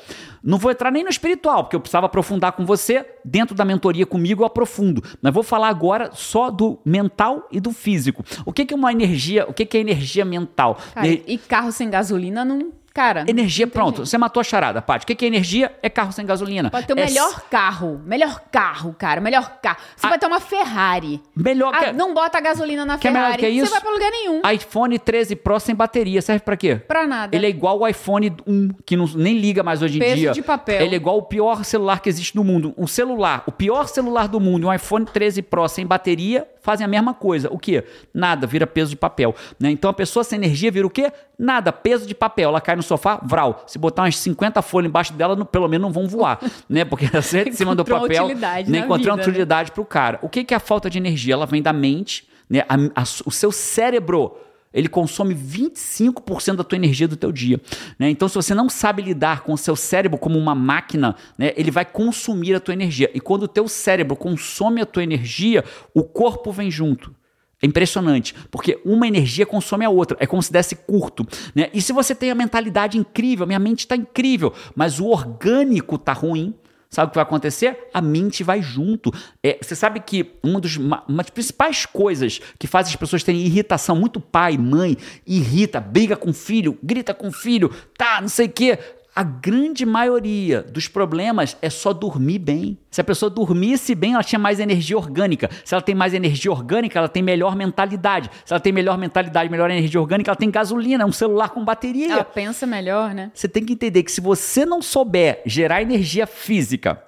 A: Não vou entrar nem no espiritual, porque eu precisava aprofundar com você. Dentro da mentoria comigo eu aprofundo. Mas vou falar agora só do mental e do físico. O que, que é uma energia? O que, que é energia mental?
B: Cara, e carro sem gasolina não Cara,
A: energia, pronto. Você matou a charada, Paty. O que é energia? É carro sem gasolina.
B: Pode ter o
A: é
B: melhor carro. Melhor carro, cara. Melhor carro. Você
A: A...
B: vai ter uma Ferrari.
A: Melhor
B: ah. Não bota gasolina na
A: que
B: Ferrari.
A: É que isso?
B: Você vai pra lugar nenhum.
A: iPhone 13 Pro sem bateria. Serve pra quê?
B: Pra nada.
A: Ele é igual o iPhone 1, que não, nem liga mais hoje em dia.
B: De papel.
A: Ele é igual o pior celular que existe no mundo. O celular, o pior celular do mundo, um iPhone 13 Pro sem bateria, fazem a mesma coisa. O quê? Nada, vira peso de papel. Né? Então a pessoa sem energia vira o quê? Nada, peso de papel. Ela cai no sofá, vral. Se botar umas 50 folhas embaixo dela, pelo menos não vão voar, né? Porque você em cima do papel, nem encontrou
B: né?
A: utilidade para o cara. O que, que é a falta de energia? Ela vem da mente, né? A, a, o seu cérebro ele consome 25% da tua energia do teu dia. Né? Então, se você não sabe lidar com o seu cérebro como uma máquina, né, ele vai consumir a tua energia. E quando o teu cérebro consome a tua energia, o corpo vem junto. É impressionante, porque uma energia consome a outra, é como se desse curto. Né? E se você tem a mentalidade incrível, minha mente está incrível, mas o orgânico está ruim, Sabe o que vai acontecer? A mente vai junto. É, você sabe que uma, dos, uma, das principais coisas que faz as pessoas terem irritação, muito pai, mãe, irrita, briga com filho, grita com filho, tá, não sei o quê. A grande maioria dos problemas é só dormir bem. Se a pessoa dormisse bem, ela tinha mais energia orgânica. Se ela tem mais energia orgânica, ela tem melhor mentalidade. Se ela tem melhor mentalidade, melhor energia orgânica, ela tem gasolina, um celular com bateria.
B: Ela pensa melhor, né?
A: Você tem que entender que se você não souber gerar energia física,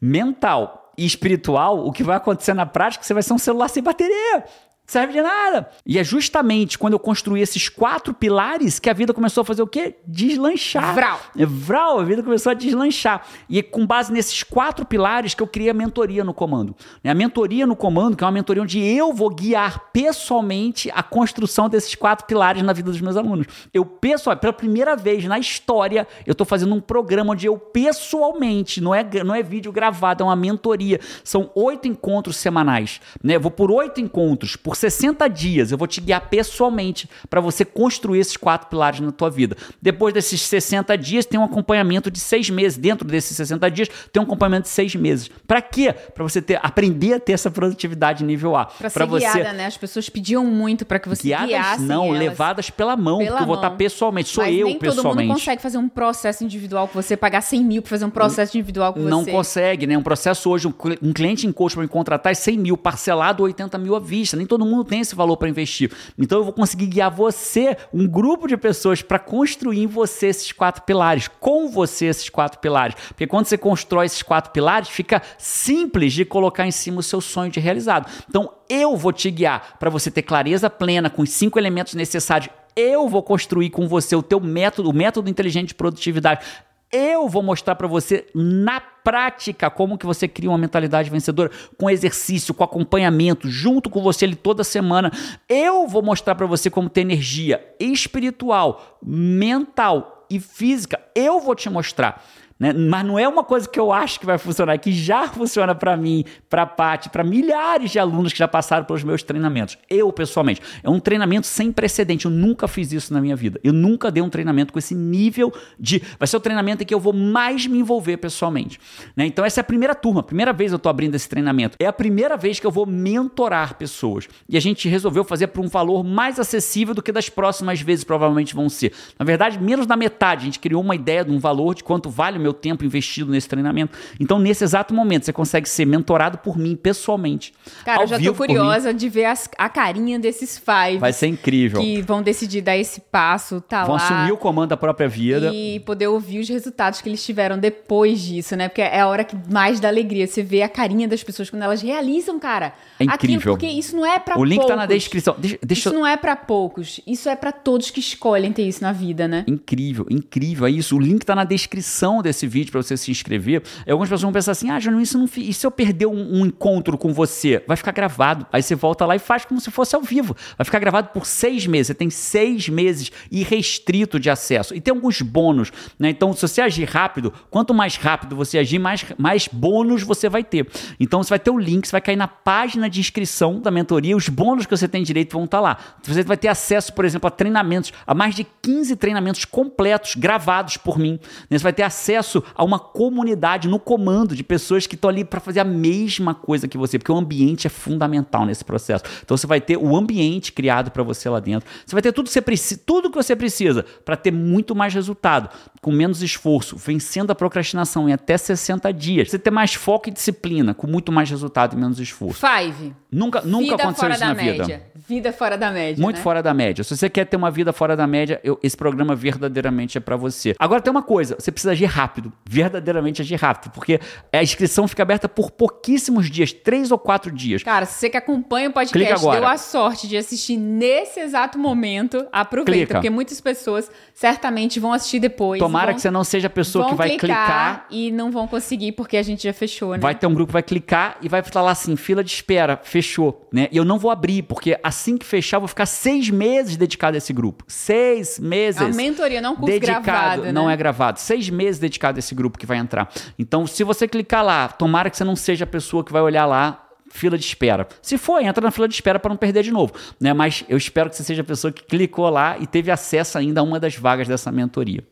A: mental e espiritual, o que vai acontecer na prática, você vai ser um celular sem bateria serve de nada. E é justamente quando eu construí esses quatro pilares que a vida começou a fazer o quê? Deslanchar.
B: Vral.
A: É, vral, a vida começou a deslanchar. E é com base nesses quatro pilares que eu criei a mentoria no comando. A mentoria no comando, que é uma mentoria onde eu vou guiar pessoalmente a construção desses quatro pilares na vida dos meus alunos. Eu pessoal, pela primeira vez na história, eu estou fazendo um programa onde eu pessoalmente, não é, não é vídeo gravado, é uma mentoria. São oito encontros semanais. Né? Eu vou por oito encontros por 60 dias eu vou te guiar pessoalmente para você construir esses quatro pilares na tua vida. Depois desses 60 dias, tem um acompanhamento de seis meses. Dentro desses 60 dias, tem um acompanhamento de seis meses. Para quê? Para você ter, aprender a ter essa produtividade nível A.
B: Para ser você... guiada, né? As pessoas pediam muito para que você
A: guiadas,
B: guiasse
A: não,
B: elas.
A: levadas pela mão, pela porque eu vou estar pessoalmente. Sou
B: Mas
A: eu
B: nem
A: pessoalmente.
B: todo mundo consegue fazer um processo individual com você, pagar 100 mil para fazer um processo individual com
A: não
B: você.
A: Não consegue, né? Um processo hoje, um cliente em coach para me contratar é 100 mil, parcelado 80 mil à vista. Nem todo mundo tem esse valor para investir. Então eu vou conseguir guiar você, um grupo de pessoas, para construir em você esses quatro pilares, com você esses quatro pilares. Porque quando você constrói esses quatro pilares, fica simples de colocar em cima o seu sonho de realizado. Então eu vou te guiar para você ter clareza plena com os cinco elementos necessários eu vou construir com você o teu método, o método inteligente de produtividade. Eu vou mostrar para você na prática como que você cria uma mentalidade vencedora com exercício, com acompanhamento, junto com você ali toda semana. Eu vou mostrar para você como ter energia espiritual, mental e física. Eu vou te mostrar. Né? Mas não é uma coisa que eu acho que vai funcionar, é que já funciona para mim, para a Paty, para milhares de alunos que já passaram pelos meus treinamentos. Eu, pessoalmente, é um treinamento sem precedente. Eu nunca fiz isso na minha vida. Eu nunca dei um treinamento com esse nível de. Vai ser o treinamento em que eu vou mais me envolver pessoalmente. Né? Então, essa é a primeira turma, a primeira vez eu estou abrindo esse treinamento. É a primeira vez que eu vou mentorar pessoas. E a gente resolveu fazer por um valor mais acessível do que das próximas vezes provavelmente vão ser. Na verdade, menos da metade. A gente criou uma ideia de um valor de quanto vale o meu meu tempo investido nesse treinamento. Então, nesse exato momento, você consegue ser mentorado por mim pessoalmente.
B: Cara, eu já tô curiosa de ver as, a carinha desses five.
A: Vai ser incrível.
B: Que vão decidir dar esse passo, tá
A: vão
B: lá.
A: Vão assumir o comando da própria vida.
B: E poder ouvir os resultados que eles tiveram depois disso, né? Porque é a hora que mais dá alegria. Você vê a carinha das pessoas quando elas realizam, cara.
A: É incrível.
B: Aquilo, porque isso não é para poucos.
A: O link tá na descrição. Deixa, deixa...
B: Isso não é para poucos. Isso é para todos que escolhem ter isso na vida, né?
A: Incrível, incrível. É isso. O link tá na descrição desse vídeo para você se inscrever. Algumas pessoas vão pensar assim: ah, Júnior, isso não E se eu perder um, um, encontro com você? Vai ficar gravado. Aí você volta lá e faz como se fosse ao vivo. Vai ficar gravado por seis meses. Você tem seis meses irrestrito de acesso. E tem alguns bônus. Né? Então, se você agir rápido, quanto mais rápido você agir, mais, mais bônus você vai ter. Então, você vai ter o link, você vai cair na página de inscrição da mentoria. Os bônus que você tem direito vão estar lá. Você vai ter acesso, por exemplo, a treinamentos, a mais de 15 treinamentos completos, gravados por mim. Né? Você vai ter acesso a uma comunidade no comando de pessoas que estão ali para fazer a mesma coisa que você, porque o ambiente é fundamental nesse processo. Então você vai ter o ambiente criado para você lá dentro. Você vai ter tudo que você precisa, tudo que você precisa para ter muito mais resultado, com menos esforço, vencendo a procrastinação em até 60 dias. Você ter mais foco e disciplina, com muito mais resultado e menos esforço.
B: Five.
A: Nunca, nunca
B: vida
A: aconteceu isso na
B: média.
A: vida.
B: Vida fora da média.
A: Muito
B: né?
A: fora da média. Se você quer ter uma vida fora da média, eu, esse programa verdadeiramente é para você. Agora tem uma coisa, você precisa agir rápido, verdadeiramente agir rápido, porque a inscrição fica aberta por pouquíssimos dias, três ou quatro dias.
B: Cara, se você que acompanha o podcast deu a sorte de assistir nesse exato momento, aproveita,
A: Clica.
B: porque muitas pessoas certamente vão assistir depois.
A: Tomara
B: vão,
A: que você não seja a pessoa que vai
B: clicar,
A: clicar.
B: e não vão conseguir porque a gente já fechou, né?
A: Vai ter um grupo que vai clicar e vai falar assim, fila de espera, fechou, né? E eu não vou abrir, porque assim que fechar, eu vou ficar seis meses dedicado a esse grupo. Seis meses.
B: Uma mentoria, não curso
A: dedicado,
B: gravado, né?
A: não é gravado. Seis meses dedicado a esse grupo que vai entrar. Então, se você clicar lá, tomara que você não seja a pessoa que vai olhar lá fila de espera. Se for, entra na fila de espera para não perder de novo, né? Mas eu espero que você seja a pessoa que clicou lá e teve acesso ainda a uma das vagas dessa mentoria.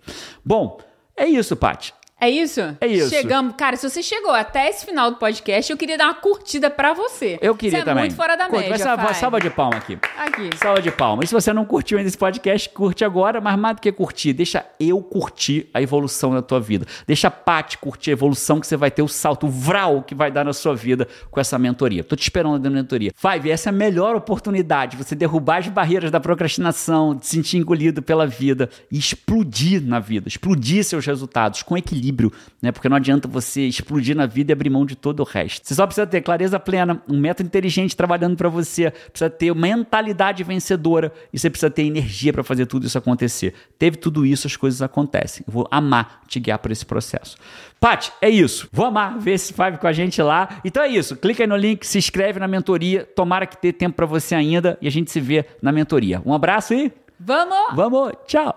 A: Bom, é isso, Paty.
B: É isso?
A: É isso.
B: Chegamos. Cara, se você chegou até esse final do podcast, eu queria dar uma curtida pra você.
A: Eu queria
B: Você
A: também.
B: é muito fora da
A: Curte,
B: média,
A: salva, salva de palma aqui.
B: Aqui.
A: Salva de palma. E se você não curtiu ainda esse podcast, curte agora, mas mais do que curtir, deixa eu curtir a evolução da tua vida. Deixa a Paty curtir a evolução que você vai ter, o salto, o vral que vai dar na sua vida com essa mentoria. Tô te esperando na mentoria. Five, essa é a melhor oportunidade, você derrubar as barreiras da procrastinação, de se sentir engolido pela vida e explodir na vida, explodir seus resultados com equilíbrio, né? Porque não adianta você explodir na vida e abrir mão de todo o resto. Você só precisa ter clareza plena, um método inteligente trabalhando para você, precisa ter mentalidade vencedora e você precisa ter energia para fazer tudo isso acontecer. Teve tudo isso, as coisas acontecem. Eu vou amar te guiar por esse processo. Paty, é isso. Vou amar ver esse Five com a gente lá. Então é isso. Clica aí no link, se inscreve na mentoria. Tomara que dê tempo para você ainda e a gente se vê na mentoria. Um abraço e
B: Vamos!
A: vamos, tchau.